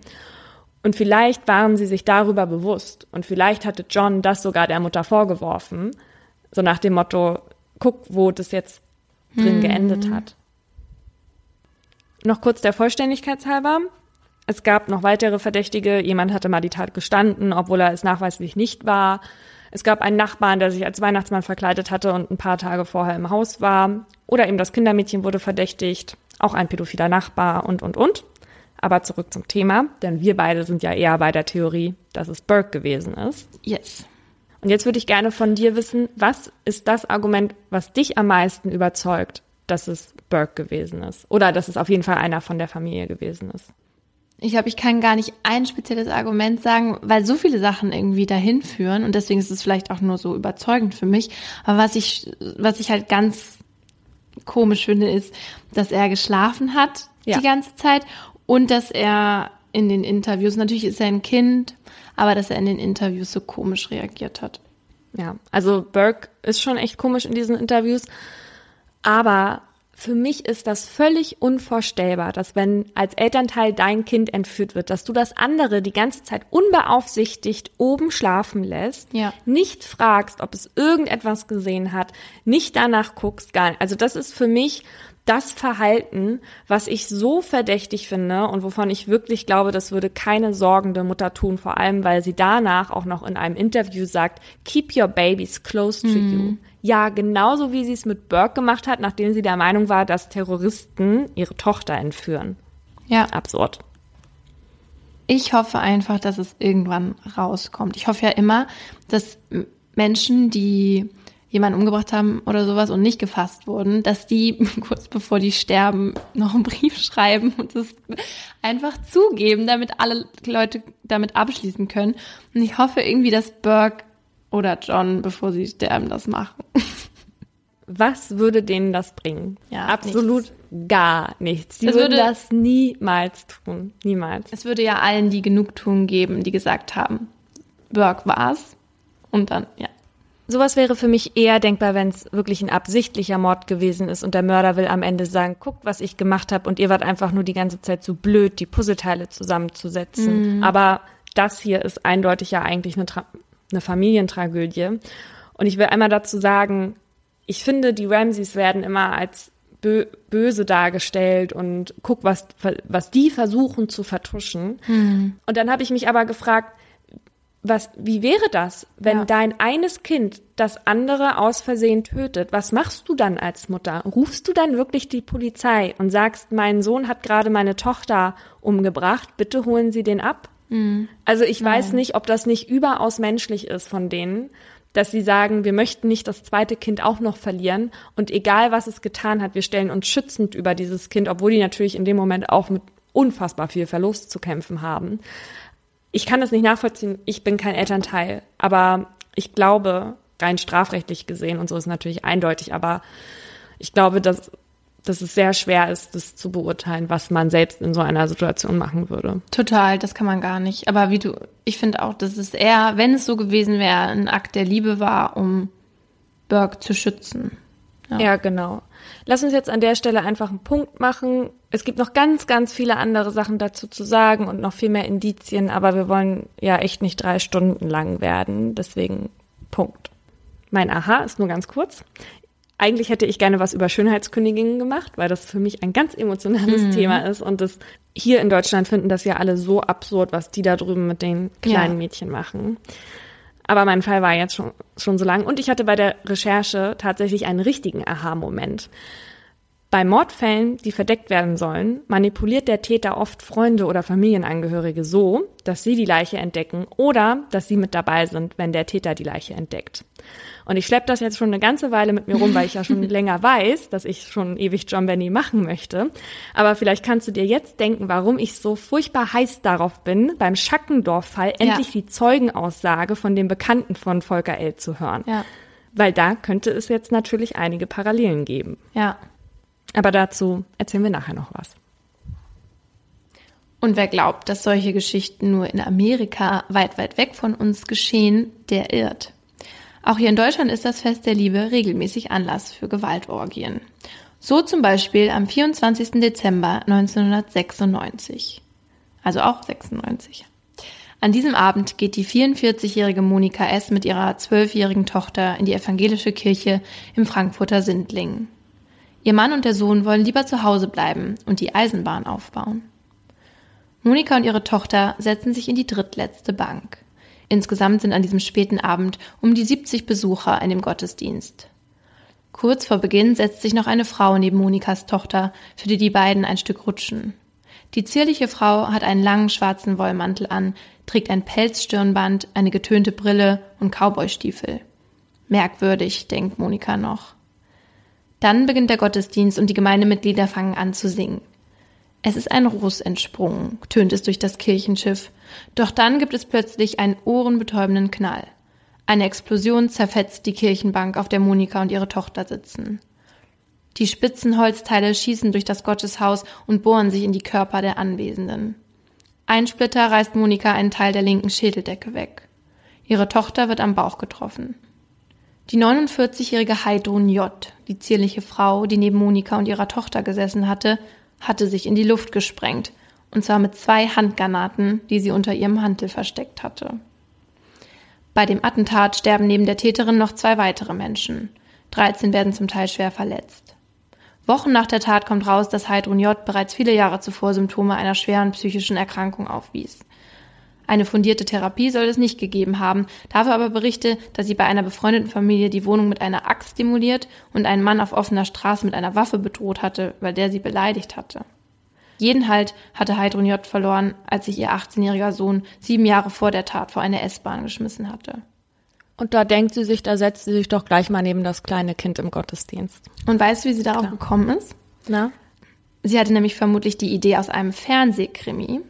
Und vielleicht waren sie sich darüber bewusst und vielleicht hatte John das sogar der Mutter vorgeworfen, so nach dem Motto, guck, wo das jetzt drin geendet hat. Noch kurz der Vollständigkeit halber. Es gab noch weitere Verdächtige. Jemand hatte mal die Tat gestanden, obwohl er es nachweislich nicht war. Es gab einen Nachbarn, der sich als Weihnachtsmann verkleidet hatte und ein paar Tage vorher im Haus war. Oder eben das Kindermädchen wurde verdächtigt. Auch ein pädophiler Nachbar und, und, und. Aber zurück zum Thema, denn wir beide sind ja eher bei der Theorie, dass es Burke gewesen ist. Yes. Und jetzt würde ich gerne von dir wissen, was ist das Argument, was dich am meisten überzeugt, dass es Burke gewesen ist? Oder dass es auf jeden Fall einer von der Familie gewesen ist? Ich glaube, ich kann gar nicht ein spezielles Argument sagen, weil so viele Sachen irgendwie dahin führen und deswegen ist es vielleicht auch nur so überzeugend für mich. Aber was ich, was ich halt ganz komisch finde, ist, dass er geschlafen hat Ja. die ganze Zeit und dass er in den Interviews, natürlich ist er ein Kind, aber dass er in den Interviews so komisch reagiert hat. Ja, also Burke ist schon echt komisch in diesen Interviews. Aber für mich ist das völlig unvorstellbar, dass wenn als Elternteil dein Kind entführt wird, dass du das andere die ganze Zeit unbeaufsichtigt oben schlafen lässt, Ja. nicht fragst, ob es irgendetwas gesehen hat, nicht danach guckst, gar nicht. Also das ist für mich das Verhalten, was ich so verdächtig finde und wovon ich wirklich glaube, das würde keine sorgende Mutter tun, vor allem weil sie danach auch noch in einem Interview sagt, keep your babies close to you. Ja, genauso wie sie es mit Burke gemacht hat, nachdem sie der Meinung war, dass Terroristen ihre Tochter entführen. Ja. Absurd. Ich hoffe einfach, dass es irgendwann rauskommt. Ich hoffe ja immer, dass Menschen, die jemanden umgebracht haben oder sowas und nicht gefasst wurden, dass die kurz bevor die sterben noch einen Brief schreiben und es einfach zugeben, damit alle Leute damit abschließen können. Und ich hoffe irgendwie, dass Burke oder John, bevor sie sterben, das machen. Was würde denen das bringen? Ja, Absolut gar nichts. Die Es würden würde- das niemals tun. Niemals. Es würde ja allen die Genugtuung geben, die gesagt haben, Burke war's. Und dann, ja. Sowas wäre für mich eher denkbar, wenn es wirklich ein absichtlicher Mord gewesen ist und der Mörder will am Ende sagen, guckt, was ich gemacht habe und ihr wart einfach nur die ganze Zeit so blöd, die Puzzleteile zusammenzusetzen. Aber das hier ist eindeutig ja eigentlich eine, Tra eine Familientragödie. Und ich will einmal dazu sagen, ich finde, die Ramseys werden immer als bö böse dargestellt und guck, was, was die versuchen zu vertuschen. Und dann habe ich mich aber gefragt, was, wie wäre das, wenn Ja. dein eines Kind das andere aus Versehen tötet? Was machst du dann als Mutter? Rufst du dann wirklich die Polizei und sagst, mein Sohn hat gerade meine Tochter umgebracht, bitte holen Sie den ab? Also ich weiß nicht, ob das nicht überaus menschlich ist von denen, dass sie sagen, wir möchten nicht das zweite Kind auch noch verlieren und egal was es getan hat, wir stellen uns schützend über dieses Kind, obwohl die natürlich in dem Moment auch mit unfassbar viel Verlust zu kämpfen haben. Ich kann das nicht nachvollziehen, ich bin kein Elternteil, aber ich glaube, rein strafrechtlich gesehen, und so ist natürlich eindeutig, aber ich glaube, dass, dass es sehr schwer ist, das zu beurteilen, was man selbst in so einer Situation machen würde. Total, das kann man gar nicht. Aber wie du, ich finde auch, dass es eher, wenn es so gewesen wäre, ein Akt der Liebe war, um Burke zu schützen. Ja. genau. Lass uns jetzt an der Stelle einfach einen Punkt machen. Es gibt noch ganz, ganz viele andere Sachen dazu zu sagen und noch viel mehr Indizien, aber wir wollen ja echt nicht drei Stunden lang werden. Deswegen Punkt. Mein Aha ist nur ganz kurz. Eigentlich hätte ich gerne was über Schönheitsköniginnen gemacht, weil das für mich ein ganz emotionales Mhm. Thema ist. Und das hier in Deutschland finden das ja alle so absurd, was die da drüben mit den kleinen Ja. Mädchen machen. Aber mein Fall war jetzt schon, schon so lang. Und ich hatte bei der Recherche tatsächlich einen richtigen Aha-Moment. Bei Mordfällen, die verdeckt werden sollen, manipuliert der Täter oft Freunde oder Familienangehörige so, dass sie die Leiche entdecken oder dass sie mit dabei sind, wenn der Täter die Leiche entdeckt. Und ich schleppe das jetzt schon eine ganze Weile mit mir rum, weil ich ja schon länger weiß, dass ich schon ewig John Benny machen möchte. Aber vielleicht kannst du dir jetzt denken, warum ich so furchtbar heiß darauf bin, beim Schackendorf-Fall endlich die Zeugenaussage von dem Bekannten von Volker L. zu hören. Ja. Weil da könnte es jetzt natürlich einige Parallelen geben. Ja. Aber dazu erzählen wir nachher noch was. Und wer glaubt, dass solche Geschichten nur in Amerika weit, weit weg von uns geschehen, der irrt. Auch hier in Deutschland ist das Fest der Liebe regelmäßig Anlass für Gewaltorgien. So zum Beispiel am 24. Dezember 1996. Also auch 96. An diesem Abend geht die 44-jährige Monika S. mit ihrer 12-jährigen Tochter in die evangelische Kirche im Frankfurter Sindlingen. Ihr Mann und der Sohn wollen lieber zu Hause bleiben und die Eisenbahn aufbauen. Monika und ihre Tochter setzen sich in die drittletzte Bank. Insgesamt sind an diesem späten Abend um die 70 Besucher in dem Gottesdienst. Kurz vor Beginn setzt sich noch eine Frau neben Monikas Tochter, für die die beiden ein Stück rutschen. Die zierliche Frau hat einen langen schwarzen Wollmantel an, trägt ein Pelzstirnband, eine getönte Brille und Cowboystiefel. Merkwürdig, denkt Monika noch. Dann beginnt der Gottesdienst und die Gemeindemitglieder fangen an zu singen. Es ist ein Ruß entsprungen, tönt es durch das Kirchenschiff. Doch dann gibt es plötzlich einen ohrenbetäubenden Knall. Eine Explosion zerfetzt die Kirchenbank, auf der Monika und ihre Tochter sitzen. Die spitzen Holzteile schießen durch das Gotteshaus und bohren sich in die Körper der Anwesenden. Ein Splitter reißt Monika einen Teil der linken Schädeldecke weg. Ihre Tochter wird am Bauch getroffen. Die 49-jährige Heidrun J., die zierliche Frau, die neben Monika und ihrer Tochter gesessen hatte, hatte sich in die Luft gesprengt, und zwar mit zwei Handgranaten, die sie unter ihrem Mantel versteckt hatte. Bei dem Attentat sterben neben der Täterin noch zwei weitere Menschen. 13 werden zum Teil schwer verletzt. Wochen nach der Tat kommt raus, dass Heidrun J. bereits viele Jahre zuvor Symptome einer schweren psychischen Erkrankung aufwies. Eine fundierte Therapie soll es nicht gegeben haben, dafür aber Berichte, dass sie bei einer befreundeten Familie die Wohnung mit einer Axt stimuliert und einen Mann auf offener Straße mit einer Waffe bedroht hatte, weil der sie beleidigt hatte. Jeden Halt hatte Heidrun J. verloren, als sich ihr 18-jähriger Sohn sieben Jahre vor der Tat vor eine S-Bahn geschmissen hatte. Und da denkt sie sich, da setzt sie sich doch gleich mal neben das kleine Kind im Gottesdienst. Und weißt du, wie sie darauf gekommen ist? Na? Sie hatte nämlich vermutlich die Idee aus einem Fernsehkrimi.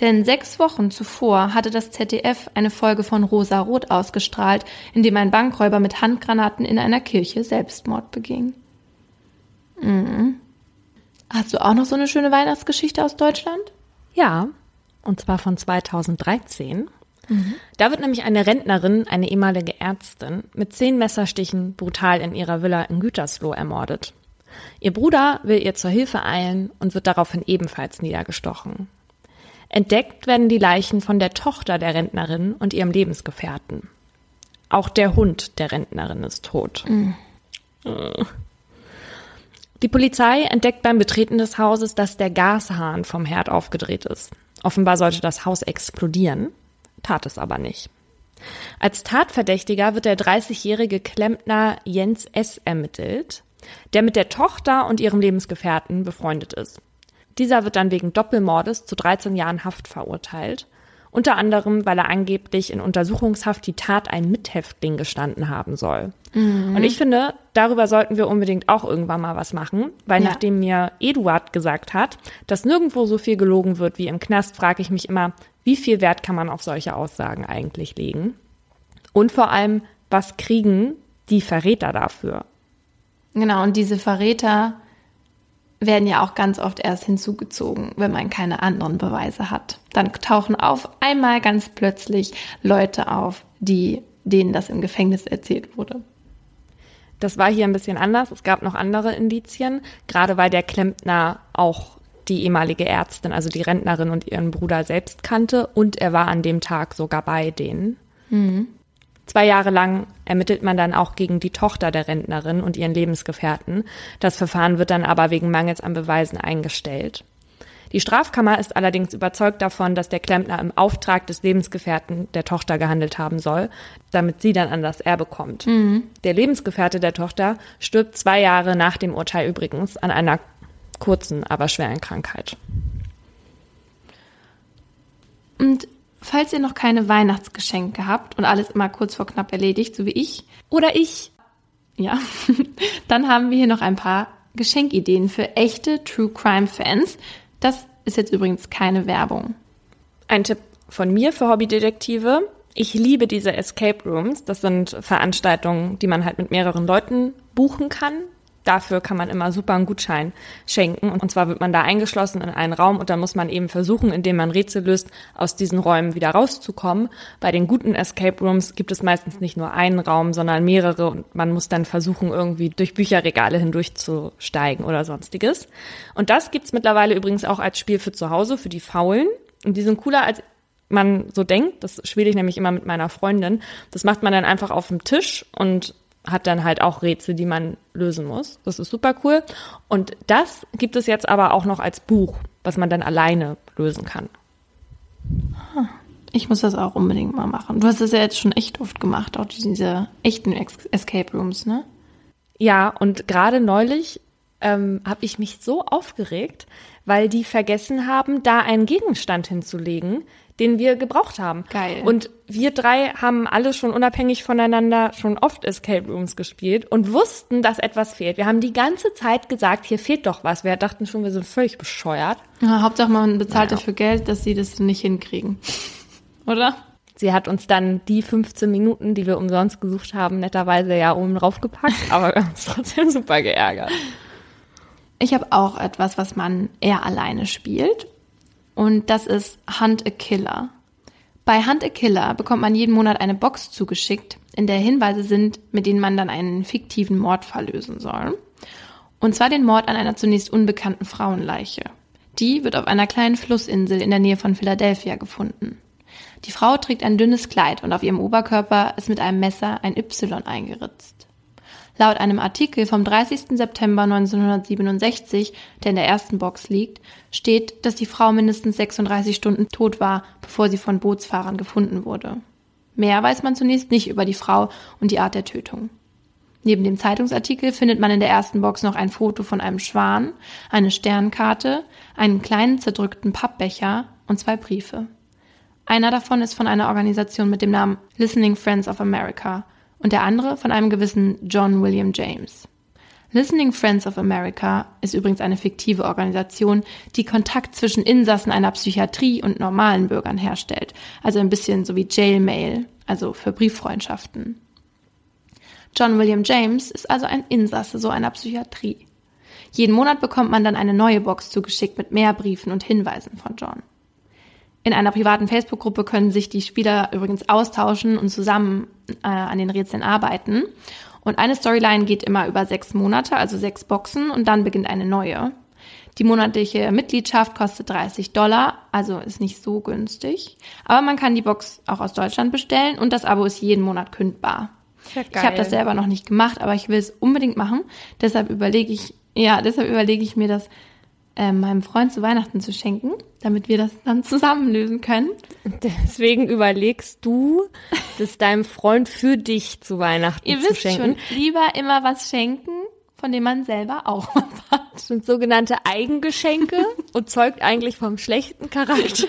Denn sechs Wochen zuvor hatte das ZDF eine Folge von Rosa Rot ausgestrahlt, in dem ein Bankräuber mit Handgranaten in einer Kirche Selbstmord beging. Mhm. Hast du auch noch so eine schöne Weihnachtsgeschichte aus Deutschland? Ja, und zwar von 2013. Da wird nämlich eine Rentnerin, eine ehemalige Ärztin, mit zehn Messerstichen brutal in ihrer Villa in Gütersloh ermordet. Ihr Bruder will ihr zur Hilfe eilen und wird daraufhin ebenfalls niedergestochen. Entdeckt werden die Leichen von der Tochter der Rentnerin und ihrem Lebensgefährten. Auch der Hund der Rentnerin ist tot. Äh. Die Polizei entdeckt beim Betreten des Hauses, dass der Gashahn vom Herd aufgedreht ist. Offenbar sollte das Haus explodieren, tat es aber nicht. Als Tatverdächtiger wird der 30-jährige Klempner Jens S. ermittelt, der mit der Tochter und ihrem Lebensgefährten befreundet ist. Dieser wird dann wegen Doppelmordes zu 13 Jahren Haft verurteilt, unter anderem, weil er angeblich in Untersuchungshaft die Tat ein Mithäftling gestanden haben soll. Und ich finde, darüber sollten wir unbedingt auch irgendwann mal was machen, weil Ja. nachdem mir Eduard gesagt hat, dass nirgendwo so viel gelogen wird wie im Knast, frage ich mich immer, wie viel Wert kann man auf solche Aussagen eigentlich legen? Und vor allem, was kriegen die Verräter dafür? Genau, und diese Verräter werden ja auch ganz oft erst hinzugezogen, wenn man keine anderen Beweise hat. Dann tauchen auf einmal ganz plötzlich Leute auf, die denen das im Gefängnis erzählt wurde. Das war hier ein bisschen anders. Es gab noch andere Indizien, gerade weil der Klempner auch die ehemalige Ärztin, also die Rentnerin und ihren Bruder selbst kannte und er war an dem Tag sogar bei denen. Zwei Jahre lang ermittelt man dann auch gegen die Tochter der Rentnerin und ihren Lebensgefährten. Das Verfahren wird dann aber wegen Mangels an Beweisen eingestellt. Die Strafkammer ist allerdings überzeugt davon, dass der Klempner im Auftrag des Lebensgefährten der Tochter gehandelt haben soll, damit sie dann an das Erbe kommt. Der Lebensgefährte der Tochter stirbt zwei Jahre nach dem Urteil übrigens an einer kurzen, aber schweren Krankheit. Und falls ihr noch keine Weihnachtsgeschenke habt und alles immer kurz vor knapp erledigt, so wie ich, Oder ich. ja, dann haben wir hier noch ein paar Geschenkideen für echte True Crime Fans. Das ist jetzt übrigens keine Werbung. Ein Tipp von mir für Hobbydetektive. Ich liebe diese Escape Rooms. Das sind Veranstaltungen, die man halt mit mehreren Leuten buchen kann. Dafür kann man immer super einen Gutschein schenken. Und zwar wird man da eingeschlossen in einen Raum und dann muss man eben versuchen, indem man Rätsel löst, aus diesen Räumen wieder rauszukommen. Bei den guten Escape Rooms gibt es meistens nicht nur einen Raum, sondern mehrere und man muss dann versuchen, irgendwie durch Bücherregale hindurchzusteigen oder sonstiges. Und das gibt's mittlerweile übrigens auch als Spiel für zu Hause, für die Faulen. Und die sind cooler als man so denkt. Das spiele ich nämlich immer mit meiner Freundin. Das macht man dann einfach auf dem Tisch und hat dann halt auch Rätsel, die man lösen muss. Das ist super cool. Und das gibt es jetzt aber auch noch als Buch, was man dann alleine lösen kann. Ich muss das auch unbedingt mal machen. Du hast das ja jetzt schon echt oft gemacht, auch diese echten Escape Rooms, ne? Ja, und gerade neulich ähm, habe ich mich so aufgeregt, weil die vergessen haben, da einen Gegenstand hinzulegen, den wir gebraucht haben. Geil. Und wir drei haben alle schon unabhängig voneinander schon oft Escape Rooms gespielt und wussten, dass etwas fehlt. Wir haben die ganze Zeit gesagt, hier fehlt doch was. Wir dachten schon, wir sind völlig bescheuert. Ja, Hauptsache man bezahlt Naja. dafür Geld, dass sie das nicht hinkriegen. Oder? Sie hat uns dann die 15 Minuten, die wir umsonst gesucht haben, netterweise ja oben drauf gepackt, aber wir haben uns trotzdem super geärgert. Ich habe auch etwas, was man eher alleine spielt. Und das ist Hunt a Killer. Bei Hunt a Killer bekommt man jeden Monat eine Box zugeschickt, in der Hinweise sind, mit denen man dann einen fiktiven Mordfall lösen soll. Und zwar den Mord an einer zunächst unbekannten Frauenleiche. Die wird auf einer kleinen Flussinsel in der Nähe von Philadelphia gefunden. Die Frau trägt ein dünnes Kleid und auf ihrem Oberkörper ist mit einem Messer ein Y eingeritzt. Laut einem Artikel vom 30. September 1967, der in der ersten Box liegt, steht, dass die Frau mindestens 36 Stunden tot war, bevor sie von Bootsfahrern gefunden wurde. Mehr weiß man zunächst nicht über die Frau und die Art der Tötung. Neben dem Zeitungsartikel findet man in der ersten Box noch ein Foto von einem Schwan, eine Sternkarte, einen kleinen zerdrückten Pappbecher und zwei Briefe. Einer davon ist von einer Organisation mit dem Namen Listening Friends of America und der andere von einem gewissen John William James. Listening Friends of America ist übrigens eine fiktive Organisation, die Kontakt zwischen Insassen einer Psychiatrie und normalen Bürgern herstellt. Also ein bisschen so wie Jailmail, also für Brieffreundschaften. John William James ist also ein Insasse so einer Psychiatrie. Jeden Monat bekommt man dann eine neue Box zugeschickt mit mehr Briefen und Hinweisen von John. In einer privaten Facebook-Gruppe können sich die Spieler übrigens austauschen und zusammen äh, an den Rätseln arbeiten. Und eine Storyline geht immer über sechs Monate, also sechs Boxen, und dann beginnt eine neue. Die monatliche Mitgliedschaft kostet 30 Dollar, also ist nicht so günstig. Aber man kann die Box auch aus Deutschland bestellen und das Abo ist jeden Monat kündbar. Ja, Ich habe das selber noch nicht gemacht, aber ich will es unbedingt machen. Deshalb überlege ich, ja, deshalb überlege ich mir das äh, meinem Freund zu Weihnachten zu schenken, damit wir das dann zusammen lösen können. Deswegen überlegst du, das deinem Freund für dich zu Weihnachten Ihr zu wisst schenken. schon, lieber immer was schenken, von dem man selber auch was hat. Das sind sogenannte Eigengeschenke und zeugt eigentlich vom schlechten Charakter.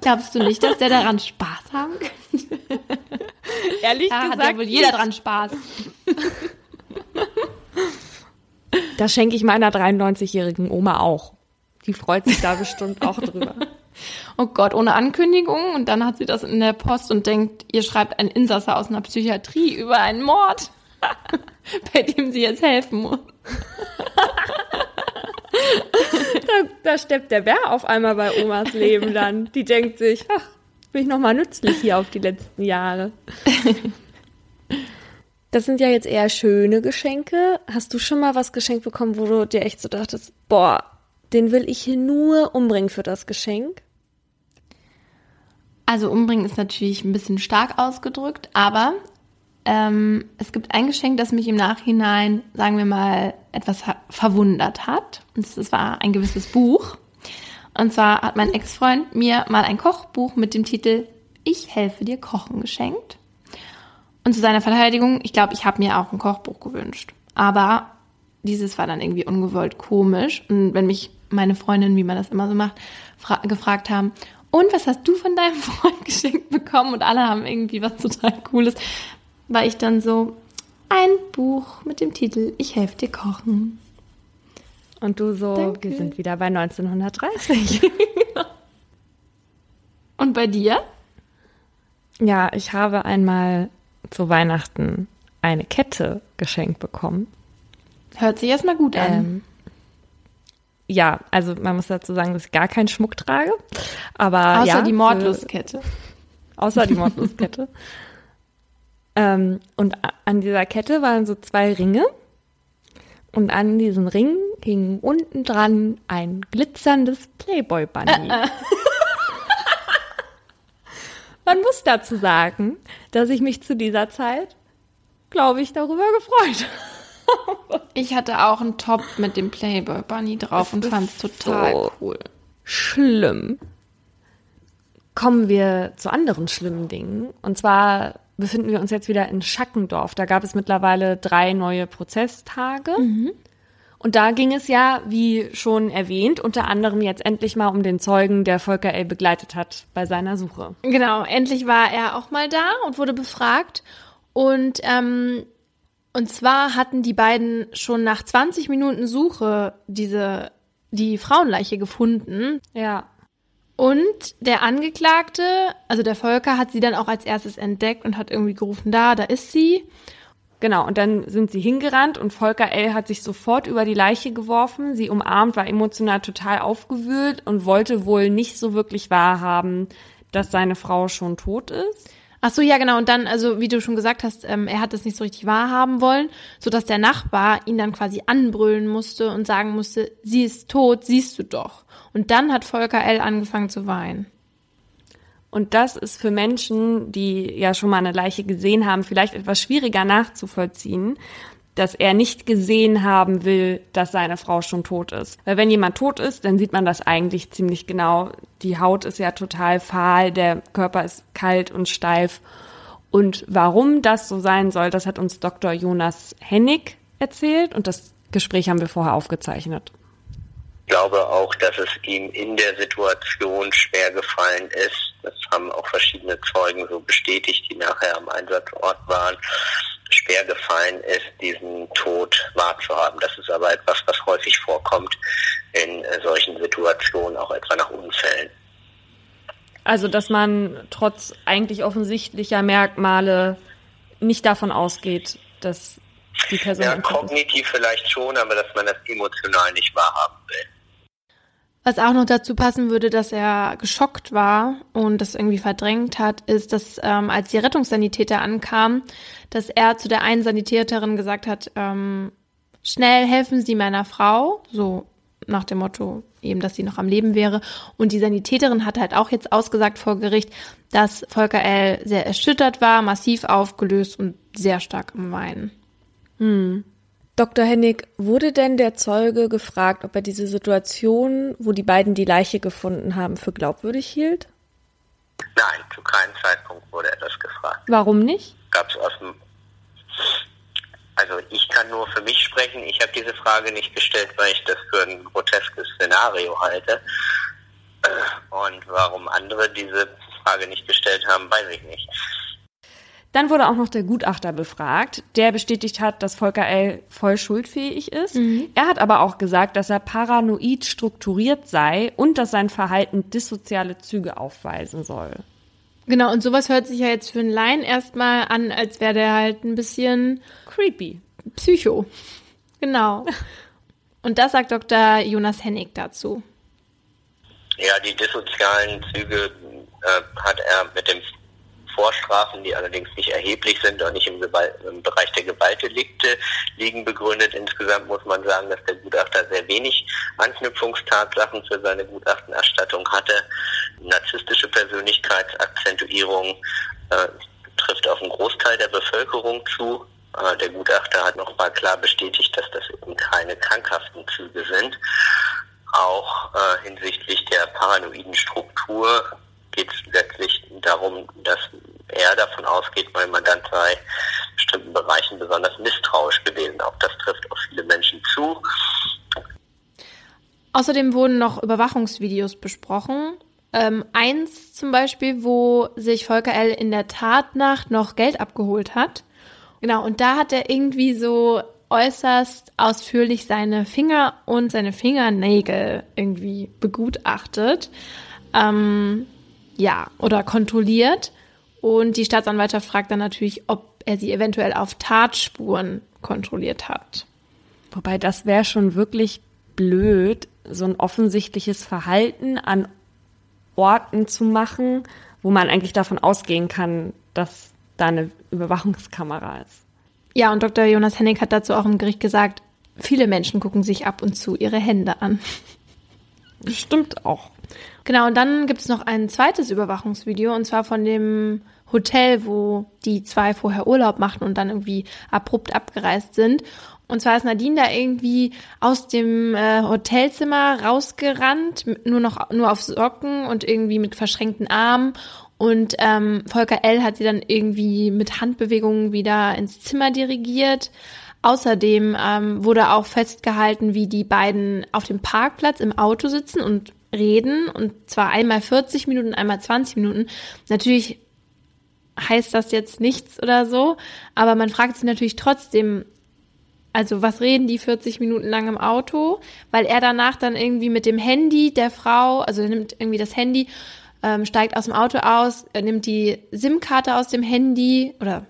Glaubst du nicht, dass der daran Spaß haben könnte? Ehrlich Da hat ja gesagt, wohl jeder dran Spaß. Das schenke ich meiner 93-jährigen Oma auch. Die freut sich da bestimmt auch drüber. Oh Gott, ohne Ankündigung. Und dann hat sie das in der Post und denkt, ihr schreibt ein Insasse aus einer Psychiatrie über einen Mord, bei dem sie jetzt helfen muss. Da, da steppt der Bär auf einmal bei Omas Leben dann. Die denkt sich, ach, bin ich noch mal nützlich hier auf die letzten Jahre. Das sind ja jetzt eher schöne Geschenke. Hast du schon mal was geschenkt bekommen, wo du dir echt so dachtest, boah, den will ich hier nur umbringen für das Geschenk? Also umbringen ist natürlich ein bisschen stark ausgedrückt, aber ähm, es gibt ein Geschenk, das mich im Nachhinein, sagen wir mal, etwas verwundert hat. Und das war ein gewisses Buch. Und zwar hat mein Ex-Freund mir mal ein Kochbuch mit dem Titel Ich helfe dir kochen geschenkt. Und zu seiner Verteidigung, ich glaube, ich habe mir auch ein Kochbuch gewünscht. Aber dieses war dann irgendwie ungewollt komisch. Und wenn mich meine Freundin, wie man das immer so macht, gefragt haben, und was hast du von deinem Freund geschenkt bekommen? Und alle haben irgendwie was total Cooles. War ich dann so, ein Buch mit dem Titel Ich helfe dir kochen. Und du so, Danke. wir sind wieder bei 1930. Und bei dir? ja, ich habe einmal zu Weihnachten eine Kette geschenkt bekommen. Hört sich erstmal gut an. Ähm, ja, also man muss dazu sagen, dass ich gar keinen Schmuck trage. Aber Außer ja, die Mordlustkette. Außer die Mordlustkette. ähm, und an dieser Kette waren so zwei Ringe. Und an diesen Ringen hing unten dran ein glitzerndes Playboy-Bunny. Man muss dazu sagen, dass ich mich zu dieser Zeit, glaube ich, darüber gefreut habe. Ich hatte auch einen Top mit dem Playboy Bunny drauf und ist fand's total so cool. schlimm. Kommen wir zu anderen schlimmen Dingen. Und zwar befinden wir uns jetzt wieder in Schackendorf. Da gab es mittlerweile drei neue Prozesstage. Und da ging es ja, wie schon erwähnt, unter anderem jetzt endlich mal um den Zeugen, der Volker L. begleitet hat bei seiner Suche. Genau, endlich war er auch mal da und wurde befragt. Und, ähm, und zwar hatten die beiden schon nach 20 Minuten Suche diese, die Frauenleiche gefunden. Ja. Und der Angeklagte, also der Volker, hat sie dann auch als erstes entdeckt und hat irgendwie gerufen, da, da ist sie. Genau, und dann sind sie hingerannt und Volker L. hat sich sofort über die Leiche geworfen, sie umarmt, war emotional total aufgewühlt und wollte wohl nicht so wirklich wahrhaben, dass seine Frau schon tot ist. Ach so, ja, genau. Und dann, also wie du schon gesagt hast, ähm, er hat das nicht so richtig wahrhaben wollen, sodass der Nachbar ihn dann quasi anbrüllen musste und sagen musste, sie ist tot, siehst du doch. Und dann hat Volker L. angefangen zu weinen. Und das ist für Menschen, die ja schon mal eine Leiche gesehen haben, vielleicht etwas schwieriger nachzuvollziehen, dass er nicht gesehen haben will, dass seine Frau schon tot ist. Weil wenn jemand tot ist, dann sieht man das eigentlich ziemlich genau. Die Haut ist ja total fahl, der Körper ist kalt und steif. Und warum das so sein soll, das hat uns Dr. Jonas Hennig erzählt und das Gespräch haben wir vorher aufgezeichnet. Ich glaube auch, dass es ihm in der Situation schwer gefallen ist. Das haben auch verschiedene Zeugen so bestätigt, die nachher am Einsatzort waren. Schwer gefallen ist, diesen Tod wahrzuhaben. Das ist aber etwas, was häufig vorkommt in äh, solchen Situationen, auch etwa nach Unfällen. Also, dass man trotz eigentlich offensichtlicher Merkmale nicht davon ausgeht, dass die Person Ja, ist. kognitiv vielleicht schon, aber dass man das emotional nicht wahrhaben will. Was auch noch dazu passen würde, dass er geschockt war und das irgendwie verdrängt hat, ist, dass ähm, als die Rettungssanitäter ankamen, dass er zu der einen Sanitäterin gesagt hat, ähm, schnell helfen Sie meiner Frau, so nach dem Motto eben, dass sie noch am Leben wäre. Und die Sanitäterin hat halt auch jetzt ausgesagt vor Gericht, dass Volker L. sehr erschüttert war, massiv aufgelöst und sehr stark am Weinen. Dr. Hennig, wurde denn der Zeuge gefragt, ob er diese Situation, wo die beiden die Leiche gefunden haben, für glaubwürdig hielt? Nein, zu keinem Zeitpunkt wurde er das gefragt. Warum nicht? gab es aus dem also ich kann nur für mich sprechen. Ich habe diese Frage nicht gestellt, weil ich das für ein groteskes Szenario halte. Und warum andere diese Frage nicht gestellt haben, weiß ich nicht. Dann wurde auch noch der Gutachter befragt, der bestätigt hat, dass Volker L. voll schuldfähig ist. Er hat aber auch gesagt, dass er paranoid strukturiert sei und dass sein Verhalten dissoziale Züge aufweisen soll. Genau, und sowas hört sich ja jetzt für einen Laien erstmal an, als wäre der halt ein bisschen Creepy. Psycho. Genau. Und das sagt Dr. Jonas Hennig dazu. Ja, die dissozialen Züge äh, hat er mit dem Vorstrafen, die allerdings nicht erheblich sind, auch nicht im, Gewalt, im Bereich der Gewaltdelikte liegen begründet. Insgesamt muss man sagen, dass der Gutachter sehr wenig Anknüpfungstatsachen für seine Gutachtenerstattung hatte. Narzisstische Persönlichkeitsakzentuierung äh, trifft auf einen Großteil der Bevölkerung zu. Äh, der Gutachter hat nochmal klar bestätigt, dass das eben keine krankhaften Züge sind. Auch äh, hinsichtlich der paranoiden Struktur geht es letztlich darum, dass er davon ausgeht, mein Mandant sei in bestimmten Bereichen besonders misstrauisch gewesen. Auch das trifft auf viele Menschen zu. Außerdem wurden noch Überwachungsvideos besprochen. Ähm, eins zum Beispiel, wo sich Volker L. in der Tatnacht noch Geld abgeholt hat. Genau, und da hat er irgendwie so äußerst ausführlich seine Finger und seine Fingernägel irgendwie begutachtet. Ähm, ja, oder kontrolliert. Und die Staatsanwaltschaft fragt dann natürlich, ob er sie eventuell auf Tatspuren kontrolliert hat. Wobei das wäre schon wirklich blöd, so ein offensichtliches Verhalten an Orten zu machen, wo man eigentlich davon ausgehen kann, dass da eine Überwachungskamera ist. Ja, und Dr. Jonas Hennig hat dazu auch im Gericht gesagt, viele Menschen gucken sich ab und zu ihre Hände an. Stimmt auch. Genau, und dann gibt es noch ein zweites Überwachungsvideo, und zwar von dem Hotel, wo die zwei vorher Urlaub machten und dann irgendwie abrupt abgereist sind. Und zwar ist Nadine da irgendwie aus dem äh, Hotelzimmer rausgerannt, nur noch nur auf Socken und irgendwie mit verschränkten Armen. Und ähm, Volker L. hat sie dann irgendwie mit Handbewegungen wieder ins Zimmer dirigiert. Außerdem ähm, wurde auch festgehalten, wie die beiden auf dem Parkplatz im Auto sitzen und reden. Und zwar einmal 40 Minuten, einmal 20 Minuten. Natürlich heißt das jetzt nichts oder so, aber man fragt sich natürlich trotzdem, also was reden die 40 Minuten lang im Auto? Weil er danach dann irgendwie mit dem Handy der Frau, also er nimmt irgendwie das Handy ähm, steigt aus dem Auto aus, nimmt die SIM-Karte aus dem Handy oder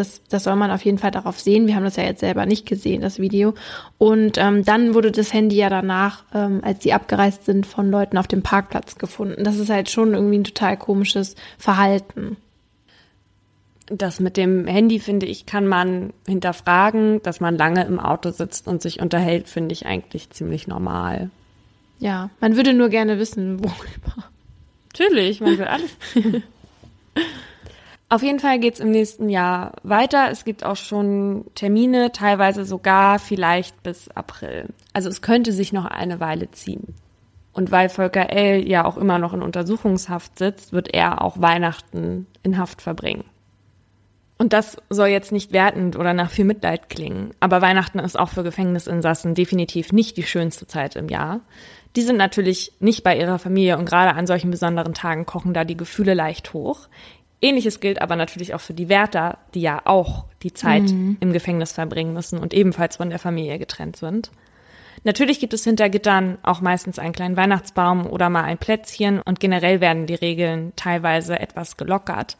das, das soll man auf jeden Fall darauf sehen. Wir haben das ja jetzt selber nicht gesehen, das Video. Und ähm, dann wurde das Handy ja danach, ähm, als die abgereist sind, von Leuten auf dem Parkplatz gefunden. Das ist halt schon irgendwie ein total komisches Verhalten. Das mit dem Handy, finde ich, kann man hinterfragen. Dass man lange im Auto sitzt und sich unterhält, finde ich eigentlich ziemlich normal. Ja, man würde nur gerne wissen, worüber. Natürlich, man will alles. Auf jeden Fall geht's im nächsten Jahr weiter. Es gibt auch schon Termine, teilweise sogar vielleicht bis April. Also es könnte sich noch eine Weile ziehen. Und weil Volker L. ja auch immer noch in Untersuchungshaft sitzt, wird er auch Weihnachten in Haft verbringen. Und das soll jetzt nicht wertend oder nach viel Mitleid klingen, aber Weihnachten ist auch für Gefängnisinsassen definitiv nicht die schönste Zeit im Jahr. Die sind natürlich nicht bei ihrer Familie und gerade an solchen besonderen Tagen kochen da die Gefühle leicht hoch. Ähnliches gilt aber natürlich auch für die Wärter, die ja auch die Zeit mhm. im Gefängnis verbringen müssen und ebenfalls von der Familie getrennt sind. Natürlich gibt es hinter Gittern auch meistens einen kleinen Weihnachtsbaum oder mal ein Plätzchen und generell werden die Regeln teilweise etwas gelockert.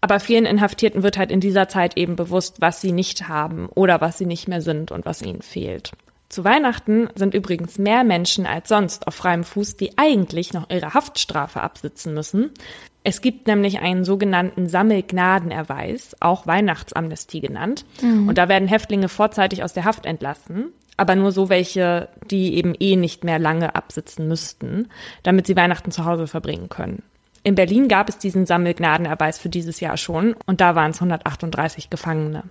Aber vielen Inhaftierten wird halt in dieser Zeit eben bewusst, was sie nicht haben oder was sie nicht mehr sind und was ihnen fehlt. Zu Weihnachten sind übrigens mehr Menschen als sonst auf freiem Fuß, die eigentlich noch ihre Haftstrafe absitzen müssen. Es gibt nämlich einen sogenannten Sammelgnadenerweis, auch Weihnachtsamnestie genannt. Mhm. Und da werden Häftlinge vorzeitig aus der Haft entlassen, aber nur so welche, die eben eh nicht mehr lange absitzen müssten, damit sie Weihnachten zu Hause verbringen können. In Berlin gab es diesen Sammelgnadenerweis für dieses Jahr schon und da waren es 138 Gefangene.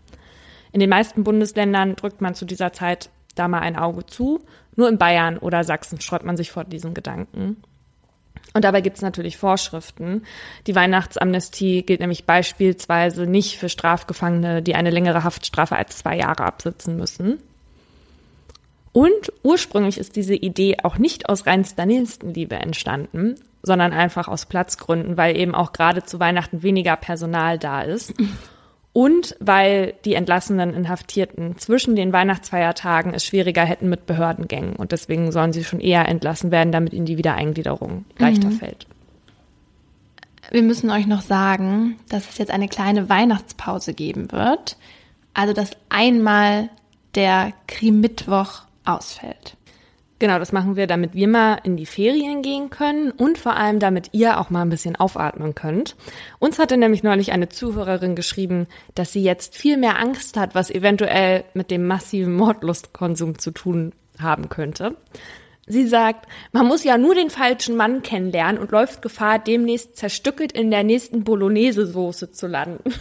In den meisten Bundesländern drückt man zu dieser Zeit da mal ein Auge zu. Nur in Bayern oder Sachsen sträubt man sich vor diesem Gedanken. Und dabei gibt es natürlich Vorschriften. Die Weihnachtsamnestie gilt nämlich beispielsweise nicht für Strafgefangene, die eine längere Haftstrafe als zwei Jahre absitzen müssen. Und ursprünglich ist diese Idee auch nicht aus reinster Nächstenliebe entstanden, sondern einfach aus Platzgründen, weil eben auch gerade zu Weihnachten weniger Personal da ist. Und weil die entlassenen Inhaftierten zwischen den Weihnachtsfeiertagen es schwieriger hätten mit Behördengängen. Und deswegen sollen sie schon eher entlassen werden, damit ihnen die Wiedereingliederung leichter mhm. fällt. Wir müssen euch noch sagen, dass es jetzt eine kleine Weihnachtspause geben wird. Also, dass einmal der Krim-Mittwoch ausfällt. Genau, das machen wir, damit wir mal in die Ferien gehen können und vor allem, damit ihr auch mal ein bisschen aufatmen könnt. Uns hatte nämlich neulich eine Zuhörerin geschrieben, dass sie jetzt viel mehr Angst hat, was eventuell mit dem massiven Mordlustkonsum zu tun haben könnte. Sie sagt, man muss ja nur den falschen Mann kennenlernen und läuft Gefahr, demnächst zerstückelt in der nächsten Bolognese-Soße zu landen.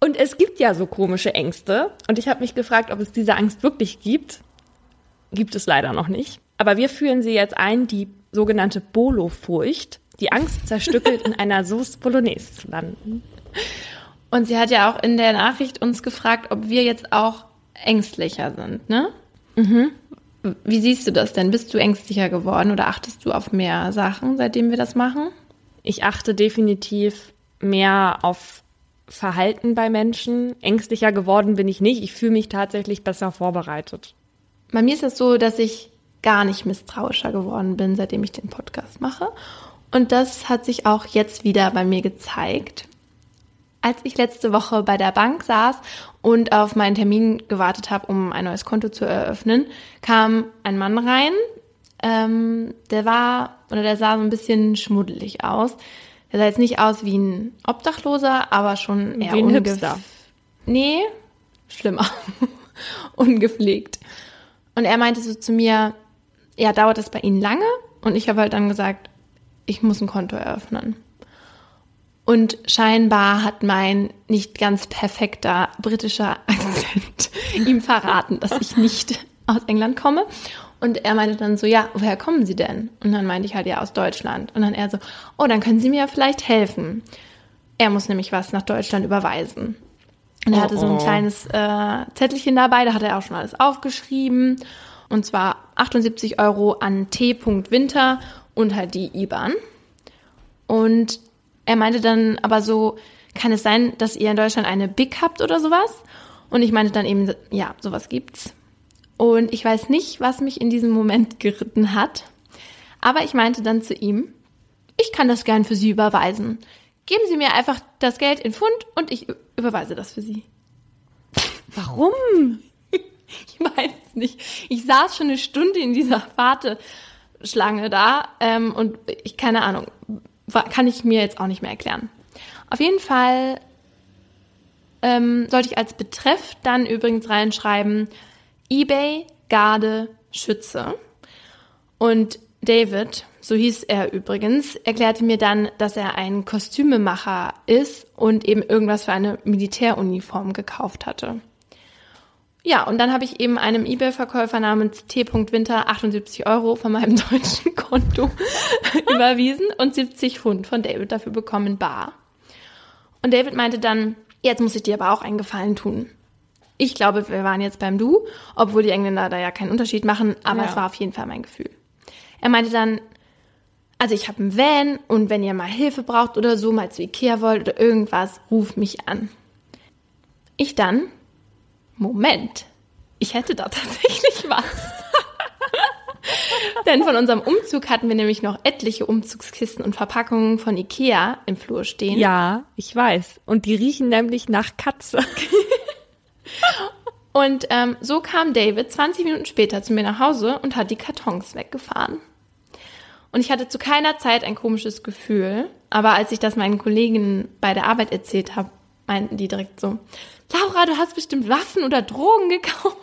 Und es gibt ja so komische Ängste. Und ich habe mich gefragt, ob es diese Angst wirklich gibt. Gibt es leider noch nicht. Aber wir führen sie jetzt ein, die sogenannte Bolo-Furcht. Die Angst, zerstückelt in einer Sauce Bolognese zu landen. Und sie hat ja auch in der Nachricht uns gefragt, ob wir jetzt auch ängstlicher sind, ne? Mhm. Wie siehst du das denn? Bist du ängstlicher geworden oder achtest du auf mehr Sachen, seitdem wir das machen? Ich achte definitiv mehr auf Verhalten bei Menschen. Ängstlicher geworden bin ich nicht. Ich fühle mich tatsächlich besser vorbereitet. Bei mir ist es so, dass ich gar nicht misstrauischer geworden bin, seitdem ich den Podcast mache. Und das hat sich auch jetzt wieder bei mir gezeigt. Als ich letzte Woche bei der Bank saß und auf meinen Termin gewartet habe, um ein neues Konto zu eröffnen, kam ein Mann rein. Ähm, der war oder der sah so ein bisschen schmuddelig aus. Der sah jetzt nicht aus wie ein Obdachloser, aber schon eher Wie ein Hipster. Nee, schlimmer. Ungepflegt. Und er meinte so zu mir, ja, dauert das bei Ihnen lange? Und ich habe halt dann gesagt, ich muss ein Konto eröffnen. Und scheinbar hat mein nicht ganz perfekter britischer Akzent ihm verraten, dass ich nicht aus England komme. Und er meinte dann so, ja, woher kommen Sie denn? Und dann meinte ich halt, ja, aus Deutschland. Und dann er so, oh, dann können Sie mir ja vielleicht helfen. Er muss nämlich was nach Deutschland überweisen. Und er Oh, hatte so ein oh. kleines äh, Zettelchen dabei, da hat er auch schon alles aufgeschrieben. Und zwar 78 Euro an t.winter und halt die IBAN. Und er meinte dann aber so, kann es sein, dass ihr in Deutschland eine BIC habt oder sowas? Und ich meinte dann eben, ja, sowas gibt's. Und ich weiß nicht, was mich in diesem Moment geritten hat. Aber ich meinte dann zu ihm, ich kann das gern für Sie überweisen. Geben Sie mir einfach das Geld in Pfund und ich überweise das für Sie. Warum? Ich weiß es nicht. Ich saß schon eine Stunde in dieser Warteschlange da ähm, und ich keine Ahnung, kann ich mir jetzt auch nicht mehr erklären. Auf jeden Fall ähm, sollte ich als Betreff dann übrigens reinschreiben eBay Garde Schütze und David, so hieß er übrigens, erklärte mir dann, dass er ein Kostümemacher ist und eben irgendwas für eine Militäruniform gekauft hatte. Ja, und dann habe ich eben einem eBay-Verkäufer namens T.Winter 78 Euro von meinem deutschen Konto überwiesen und 70 Pfund von David dafür bekommen bar. Und David meinte dann, jetzt muss ich dir aber auch einen Gefallen tun. Ich glaube, wir waren jetzt beim Du, obwohl die Engländer da ja keinen Unterschied machen, aber Ja. es war auf jeden Fall mein Gefühl. Er meinte dann, also ich habe einen Van und wenn ihr mal Hilfe braucht oder so, mal zu Ikea wollt oder irgendwas, ruf mich an. Ich dann, Moment, ich hätte da tatsächlich was. Denn von unserem Umzug hatten wir nämlich noch etliche Umzugskisten und Verpackungen von Ikea im Flur stehen. Ja, ich weiß. Und die riechen nämlich nach Katze. Und ähm, so kam David 20 Minuten später zu mir nach Hause und hat die Kartons weggefahren. Und ich hatte zu keiner Zeit ein komisches Gefühl, aber als ich das meinen Kolleginnen bei der Arbeit erzählt habe, meinten die direkt so, Laura, du hast bestimmt Waffen oder Drogen gekauft.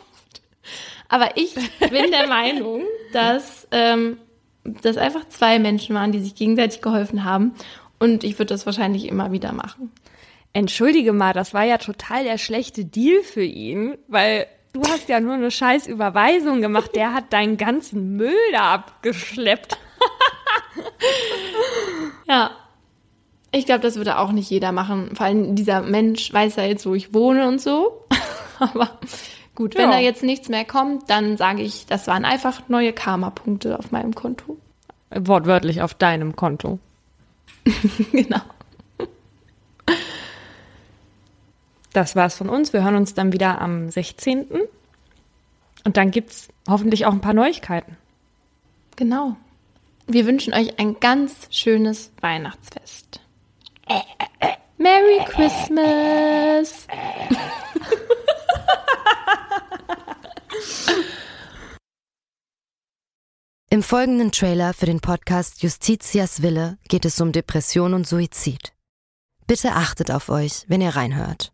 Aber ich bin der Meinung, dass ähm, das einfach zwei Menschen waren, die sich gegenseitig geholfen haben. Und ich würde das wahrscheinlich immer wieder machen. Entschuldige mal, das war ja total der schlechte Deal für ihn, weil du hast ja nur eine scheiß Überweisung gemacht. Der hat deinen ganzen Müll da abgeschleppt. Ja. Ich glaube, das würde auch nicht jeder machen. Vor allem dieser Mensch weiß ja jetzt, wo ich wohne und so. Aber gut, wenn Ja. da jetzt nichts mehr kommt, dann sage ich, das waren einfach neue Karma-Punkte auf meinem Konto. Wortwörtlich auf deinem Konto. genau. das war's von uns. Wir hören uns dann wieder am 16. Und dann gibt's hoffentlich auch ein paar Neuigkeiten. Genau. Wir wünschen euch ein ganz schönes Weihnachtsfest. Merry Christmas! Im folgenden Trailer für den Podcast Justitias Wille geht es um Depression und Suizid. Bitte achtet auf euch, wenn ihr reinhört.